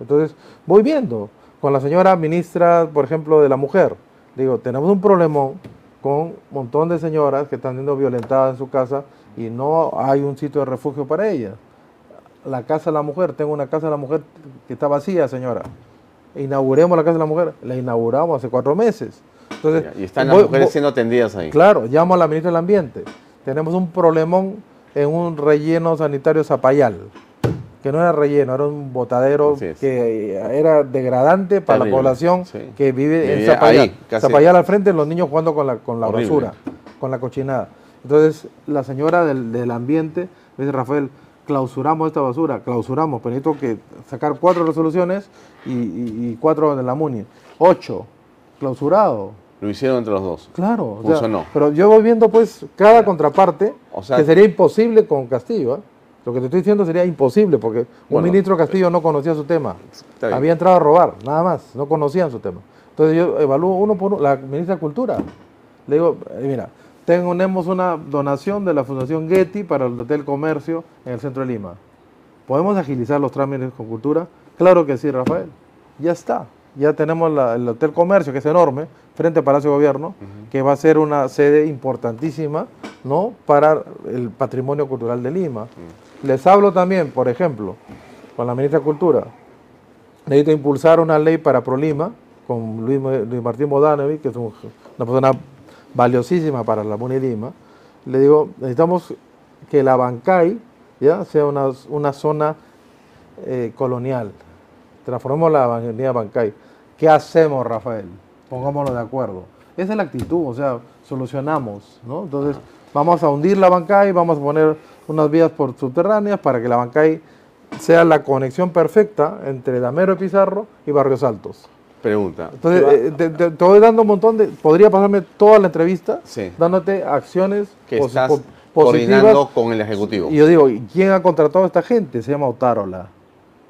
Entonces, voy viendo. Con la señora ministra, por ejemplo, de la mujer. Digo, tenemos un problemón con un montón de señoras que están siendo violentadas en su casa y no hay un sitio de refugio para ellas. La casa de la mujer, tengo una casa de la mujer que está vacía, señora. Inauguremos la casa de la mujer. La inauguramos hace cuatro meses. Entonces, Y están las mujeres voy- siendo atendidas ahí. Claro, llamo a la ministra del Ambiente. Tenemos un problemón en un relleno sanitario Zapayal, que no era relleno, era un botadero es. que era degradante para Terrible, la población sí. que vive en Zapayal. ahí. Zapayal al frente, los niños jugando con la, con la Horrible. basura, con la cochinada. Entonces, la señora del, del ambiente me dice, Rafael, clausuramos esta basura, clausuramos, pero necesito que sacar cuatro resoluciones y, y- y cuatro de la MUNI. Ocho, clausurado. Lo hicieron entre los dos. Claro, o sea, Funcionó. pero yo voy viendo pues cada contraparte O sea- que sería imposible con Castillo. ¿eh? Lo que te estoy diciendo sería imposible porque Bueno, un ministro Castillo no conocía su tema. Había entrado a robar, nada más, no conocían su tema. Entonces yo evalúo uno por uno, la ministra de Cultura. Le digo, eh, mira, tenemos una donación de la Fundación Getty para el Hotel Comercio en el centro de Lima. ¿Podemos agilizar los trámites con cultura? Claro que sí, Rafael. Ya está. Ya tenemos la- el Hotel Comercio, que es enorme, frente al Palacio de Gobierno, que va a ser una sede importantísima ¿no? para el patrimonio cultural de Lima. Les hablo también, por ejemplo, con la ministra de Cultura, necesito impulsar una ley para ProLima con Luis, Luis Martín Modanovi, que es un- una persona valiosísima para la MUNI Lima. Le digo, necesitamos que la Bancay ¿ya? sea una, una zona eh, colonial. Transformemos la avenida Bancay. ¿Qué hacemos, Rafael? Pongámonos de acuerdo. Esa es la actitud, o sea, solucionamos, ¿no? Entonces, vamos a hundir la Bancay, vamos a poner unas vías por subterráneas para que la Bancay sea la conexión perfecta entre Damero de Pizarro y Barrios Altos. Pregunta. Entonces, ¿qué va- eh, te, te- te voy dando un montón de... Podría pasarme toda la entrevista Sí. dándote acciones que estás po- coordinando con el Ejecutivo? Y yo digo, ¿y quién ha contratado a esta gente? Se llama Otárola.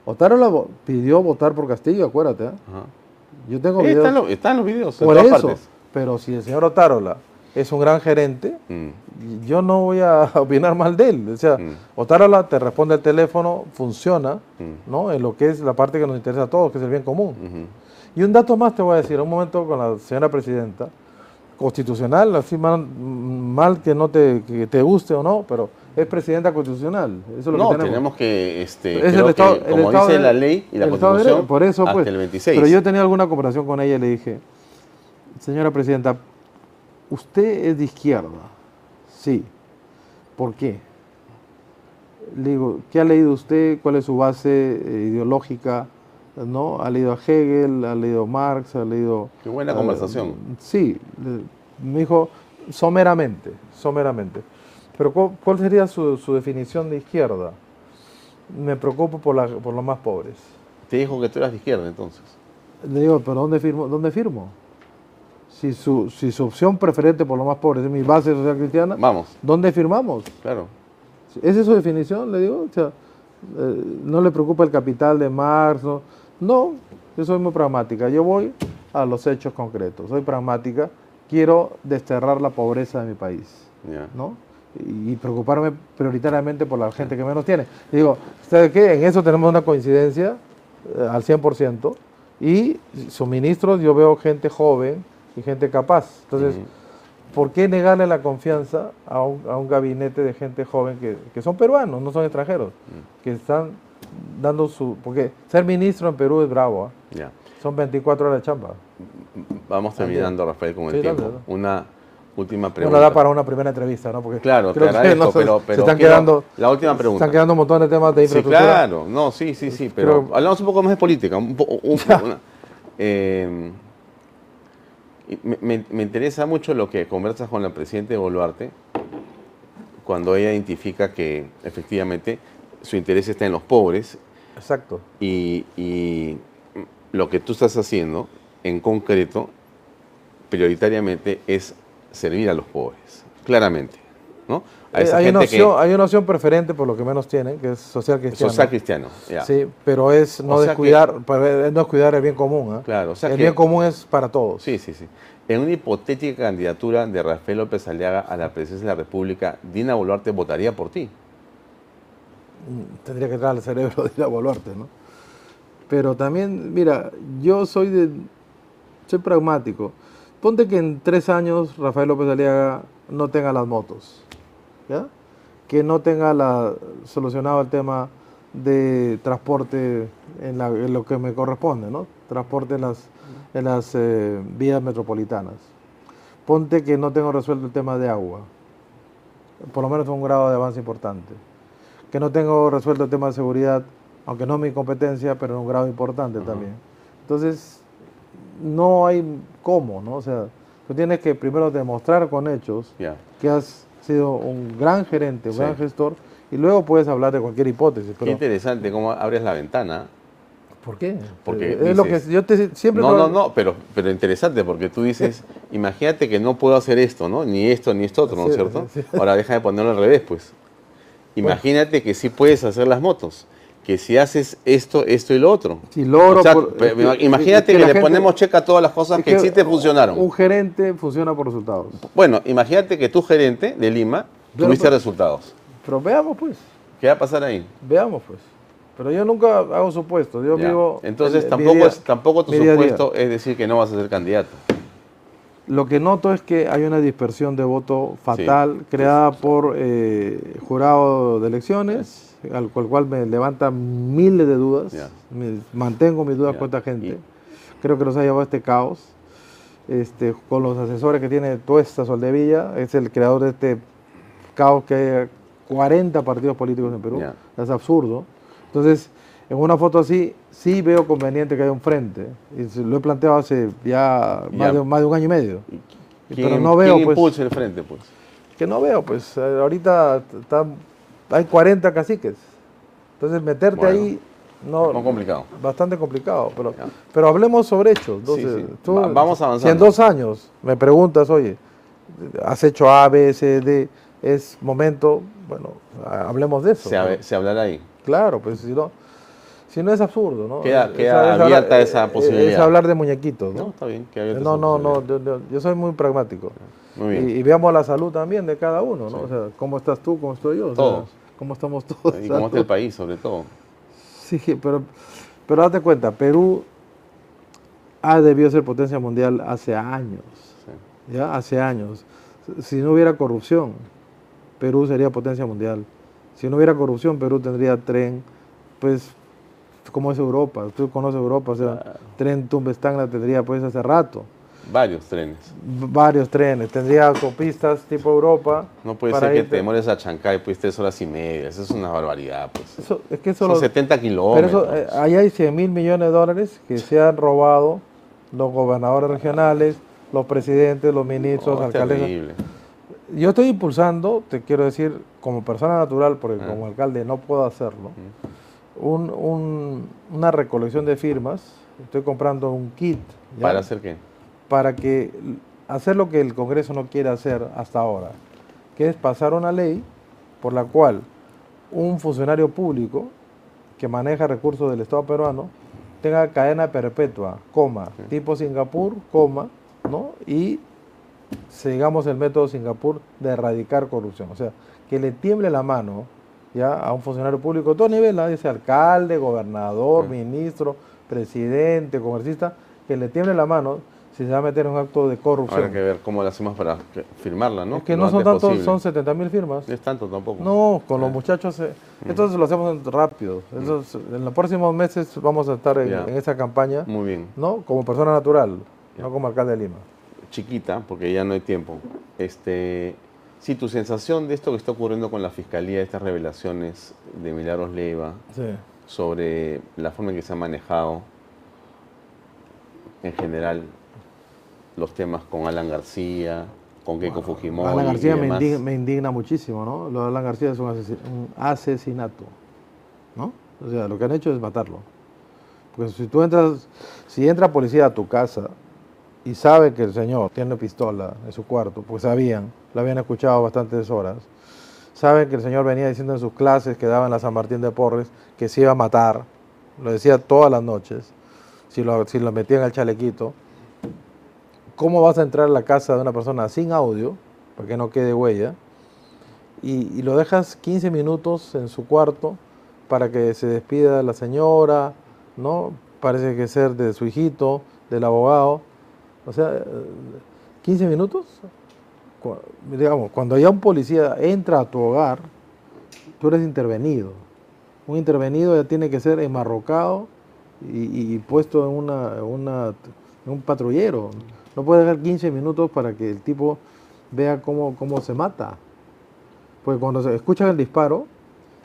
Otárola pidió votar por Castillo, acuérdate. ¿eh? Yo tengo videos están, los, están los videos en por todas eso. partes. Pero si el señor Otárola es un gran gerente, Mm, yo no voy a opinar mal de él. O sea, Mm. Otárola te responde al teléfono, funciona, Mm. ¿no? En lo que es la parte que nos interesa a todos, que es el bien común. ujú. Y un dato más te voy a decir, un momento con la señora presidenta, constitucional, así mal, mal que no te, que te guste o no, pero es presidenta constitucional. Eso es lo No, que tenemos. tenemos que, este, Es el Estado- que, el como Estado dice de- la ley y la de Constitución, por eso, hasta pues. el 26. Pero yo tenía alguna conversación con ella y le dije, señora presidenta, usted es de izquierda. Sí. ¿Por qué? Le digo, ¿qué ha leído usted? ¿Cuál es su base eh, ideológica? ¿No? ¿Ha leído a Hegel? ¿Ha leído a Marx? ¿Ha leído...? Qué buena conversación. sí. le- Me dijo, someramente, someramente. Pero ¿cuál, cuál sería su, su definición de izquierda? Me preocupo por, la- por los más pobres. Te dijo que tú eras de izquierda entonces. Le digo, ¿pero dónde firmo? ¿Dónde firmo? Si su, si su opción preferente por los más pobres es mi base social cristiana, Vamos, ¿dónde firmamos? claro. ¿Esa es su definición? Le digo, o sea, eh, no le preocupa el capital de Marx, no, no, yo soy muy pragmática, yo voy a los hechos concretos, soy pragmática, quiero desterrar la pobreza de mi país. ¿no? Y, preocuparme prioritariamente por la gente que menos tiene. Y digo, ¿sabe qué? En eso tenemos una coincidencia eh, al 100%, y suministros yo veo gente joven y gente capaz. Entonces. ¿por qué negarle la confianza a un, a un gabinete de gente joven que, que son peruanos, no son extranjeros, Mm. que están dando su... Porque ser ministro en Perú es bravo, ¿ah? Son 24 horas de chamba. Vamos terminando, Rafael, con el Sí, tiempo. dale. Una última pregunta. da para una primera entrevista, ¿no? Porque Claro, te creo que agradezco, no se- pero, se están quiero- quedando, La última se pregunta. están quedando un montón de temas de Sí, infraestructura. claro, no, sí, sí, sí, pero, Pero- hablamos un poco más de política. Un, po- un- una- eh, me, me- me interesa mucho lo que conversas con la presidenta Boluarte cuando ella identifica que efectivamente su interés está en los pobres Exacto. y, y lo que tú estás haciendo en concreto prioritariamente es servir a los pobres, claramente, ¿no? A Eh, esa hay, una que opción, hay una opción preferente por lo que menos tienen, que es social cristiano. social cristiano. Sí, pero es no O sea descuidar, pero es no descuidar el bien común. ¿ah? Claro, o sea el que- bien común es para todos. Sí, sí, sí. En una hipotética candidatura de Rafael López Aliaga a la presidencia de la República, Dina Boluarte votaría por ti. Tendría que entrar al cerebro de ir a Boluarte, ¿no? Pero también, mira, yo soy de, soy pragmático. Ponte que en tres años Rafael López Aliaga no tenga las motos, ¿ya? Que no tenga la, solucionado el tema de transporte en lo que me corresponde, ¿no? Transporte en las, en las eh, vías metropolitanas. Ponte que no tengo resuelto el tema de agua, por lo menos un grado de avance importante. Que no tengo resuelto el tema de seguridad, aunque no es mi competencia, pero en un grado importante también. Entonces, no hay cómo, ¿no? O sea, tú tienes que primero demostrar con hechos Ya. que has sido un gran gerente, un Sí. gran gestor, y luego puedes hablar de cualquier hipótesis. Qué Pero, interesante cómo abres la ventana. ¿Por qué? Porque es lo que yo te siempre No, no, no, pero, pero interesante porque tú dices, imagínate que no puedo hacer esto, ¿no? Ni esto, ni esto otro, ¿no es Sí, cierto? sí. Ahora déjame ponerlo al revés, pues. Imagínate que sí puedes hacer las motos, que si haces esto, esto y lo otro. Si logro O sea, por- pe- es que- imagínate es que le gente- ponemos checa a todas las cosas que, existen funcionaron. Un gerente funciona por resultados. Bueno, imagínate que tu gerente de Lima tuviste resultados. Pero veamos pues, ¿Qué va a pasar ahí? veamos pues. Pero yo nunca hago supuestos, yo Ya. vivo... Entonces el- tampoco, día- es, tampoco tu día supuesto es decir que no vas a ser candidato. Lo que noto es que hay una dispersión de voto fatal creada por eh, jurado de elecciones al cual, cual me levanta miles de dudas. Me- mantengo mis dudas con esta gente. Y- Creo que nos ha llevado a este caos. Este, con los asesores que tiene Tuesta Soldevilla, es el creador de este caos que hay 40 partidos políticos en Perú. Es absurdo. Entonces, en una foto así, sí veo conveniente que haya un frente. Y lo he planteado hace ya, Ya. Más, de, más de un año y medio. ¿Y Pero ¿Quién, no veo, quién pues- el frente, pues? Que no veo, pues eh, ahorita está- hay 40 caciques. Entonces, meterte Bueno. ahí, no, Muy complicado. bastante complicado. Pero, Ya. pero hablemos sobre hechos. Sí, Entonces, sí. tú- Va- vamos Si en avanzando. dos años me preguntas, oye, has hecho A, B, C, D, es momento, bueno, ha- hablemos de eso. Se, ¿no? se hablará ahí. Claro, pues si no, si no es absurdo, ¿no? Queda- Es- queda es abierta hablar- esa es- posibilidad. Es hablar de muñequitos, No, ¿no? está bien. que abierta No, esa no, no, yo, yo- yo soy muy pragmático. Muy bien. Y, y veamos la salud también de cada uno, ¿no? Sí. O sea, ¿cómo estás tú? ¿Cómo estoy yo? O sea, Todos. ¿Cómo estamos todos? Y cómo está el país, sobre todo. Sí, pero, pero date cuenta, Perú ha debido ser potencia mundial hace años, Sí. ¿ya? Hace años. Si no hubiera corrupción, Perú sería potencia mundial. Si no hubiera corrupción, Perú tendría tren, pues, como es Europa. Tú conoces Europa, o sea, Claro. tren Tumbestangla tendría pues hace rato. Varios trenes. Varios trenes, tendría autopistas tipo Europa. No puede ser que irte- te demores a Chancay pues tres horas y media. Eso es una barbaridad, pues. Eso, es que eso Son lo- 70 Pero kilómetros. eso, eh, ahí hay 100 mil millones de dólares que se han robado los gobernadores regionales, los presidentes, los ministros, No, es alcaldes. terrible. Yo estoy impulsando, te quiero decir, como persona natural, porque Ah. como alcalde no puedo hacerlo, un- un- una recolección de firmas. Estoy comprando un kit ¿ya? ¿Para hacer qué? para que hacer lo que el Congreso no quiere hacer hasta ahora, que es pasar una ley por la cual un funcionario público que maneja recursos del Estado peruano tenga cadena perpetua, coma, tipo Singapur, coma, ¿no? Y sigamos el método Singapur de erradicar corrupción, o sea, que le tiemble la mano ya a un funcionario público de todo nivel, ¿ah? dice alcalde, gobernador, Sí. ministro, presidente, comercista, que le tiemble la mano si se va a meter en un acto de corrupción. Habrá que ver cómo lo hacemos para firmarla, ¿no? es que Lo no son tantos, son 70 mil firmas. No es tanto tampoco. No, con los Ah. muchachos, eh, entonces lo hacemos rápido. En los próximos meses vamos a estar en, esa campaña, Muy bien. ¿no? Como persona natural, Ya. no como alcalde de Lima. Chiquita, porque ya no hay tiempo. Este, sí, tu sensación de esto que está ocurriendo con la fiscalía, estas revelaciones de Milagros Leiva Sí. sobre la forma en que se ha manejado en general los temas con Alan García, con Keiko Fujimori. Alan García y me indigna, me indigna muchísimo, ¿no? Lo de Alan García es un, un asesinato, ¿no? O sea, lo que han hecho es matarlo. Porque si tú entras, si entra policía a tu casa y sabe que el señor tiene pistola en su cuarto, pues sabían, lo habían escuchado bastantes horas, saben que el señor venía diciendo en sus clases que daba en la San Martín de Porres que se iba a matar, lo decía todas las noches, si lo, metían al chalequito, ¿cómo vas a entrar a la casa de una persona sin audio, para que no quede huella, y, lo dejas 15 minutos en su cuarto para que se despida de la señora, ¿no? Parece que ser de su hijito, del abogado. O sea, eh, 15 minutos. Digamos, cuando ya un policía entra a tu hogar, tú eres intervenido. Un intervenido ya tiene que ser enmarrocado y, puesto en, una, una- en un patrullero. No puede dejar 15 minutos para que el tipo vea cómo, cómo se mata. Porque cuando se escuchan el disparo,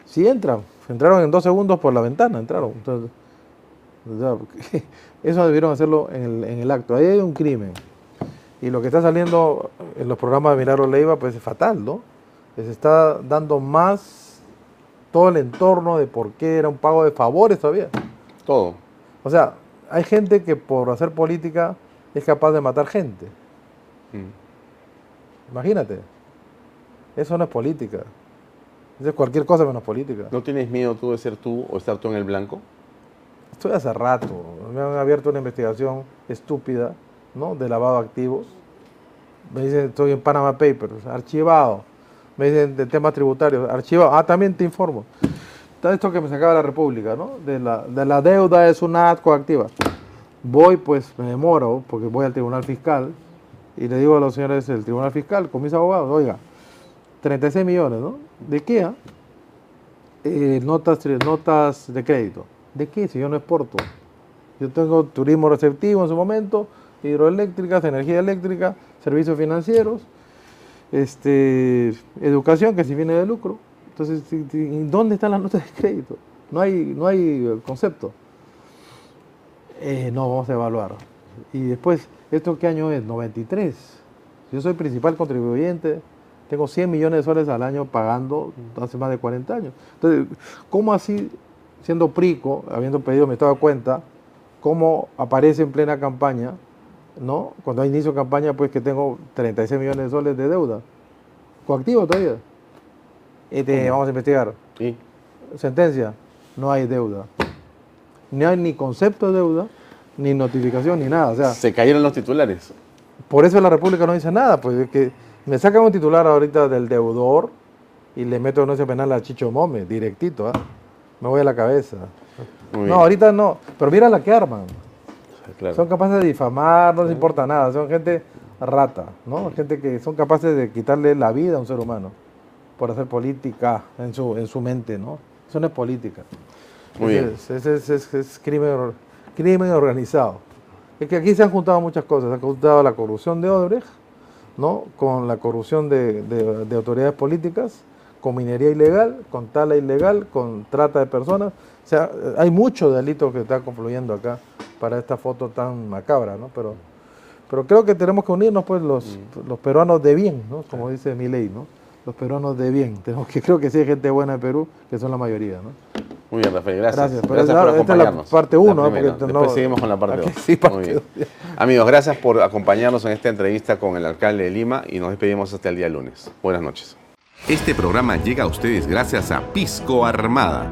sí entran. Entraron en dos segundos por la ventana, entraron. O sea, eso debieron hacerlo en el, en el acto. Ahí hay un crimen. Y lo que está saliendo en los programas de Milagro Leiva, pues es fatal, ¿no? Les está dando más todo el entorno de por qué era un pago de favores todavía. Todo. O sea, hay gente que por hacer política es capaz de matar gente. Mm. Imagínate. Eso no es política. Eso es cualquier cosa menos política. ¿No tienes miedo tú de ser tú o estar tú en el blanco? Estoy hace rato. Me han abierto una investigación estúpida, ¿no? De lavado de activos. Me dicen, estoy en Panama Papers, archivado. Me dicen de temas tributarios, archivado. Ah, también te informo. Está esto que me sacaba la República, ¿no? De la, de la deuda es una coactiva. Voy, pues me demoro, porque voy al Tribunal Fiscal y le digo a los señores del Tribunal Fiscal, con mis abogados, oiga, 36 millones, ¿no? ¿De qué? ah? eh, notas, notas de crédito. ¿De qué? Si yo no exporto. Yo tengo turismo receptivo en su momento, hidroeléctricas, energía eléctrica, servicios financieros, este, educación que si viene de lucro. Entonces, ¿dónde están las notas de crédito? No hay, no hay concepto. Eh, no, vamos a evaluar. Y después, ¿esto qué año es? 93. Yo soy principal contribuyente, tengo 100 millones de soles al año pagando hace más de 40 años. Entonces, ¿cómo así, siendo prico, habiendo pedido, me estaba cuenta, cómo aparece en plena campaña, ¿no? Cuando hay inicio de campaña, pues que tengo 36 millones de soles de deuda. Coactivo todavía. Este, vamos a investigar. Sí. Sentencia, no hay deuda. Ni hay ni concepto de deuda, ni notificación, ni nada. O sea, Se cayeron los titulares. por eso la República no dice nada, pues es que me sacan un titular ahorita del deudor y le meto denuncia penal a Chicho Mome, directito, ¿ah? Me voy a la cabeza. No, ahorita no, pero mira la que arman. Claro. Son capaces de difamar, no les importa nada, son gente rata, ¿no? Gente que son capaces de quitarle la vida a un ser humano por hacer política en su, en su mente, ¿no? Eso no es política. Muy bien. Es, es- es- crimen, crimen organizado. Es que aquí se han juntado muchas cosas. Se ha juntado la corrupción de Odebrecht, ¿no? Con la corrupción de, de- de autoridades políticas, con minería ilegal, con tala ilegal, con trata de personas. O sea, hay muchos delitos que están confluyendo acá para esta foto tan macabra, ¿no? Pero, pero creo que tenemos que unirnos, pues, los, los peruanos de bien, ¿no? Como dice mi ley, ¿no? Los peruanos de bien. Tenemos que, creo que sí hay gente buena en Perú, que son la mayoría, ¿no? Muy bien, Rafael, gracias. Gracias, pero Gracias por esta es la acompañarnos. parte uno, La ¿no? primera. Porque Después no- seguimos con la parte Aquí 2. sí, parte dos. Amigos, gracias por acompañarnos en esta entrevista con el alcalde de Lima y nos despedimos hasta el día lunes. Buenas noches. Este programa llega a ustedes gracias a Pisco Armada.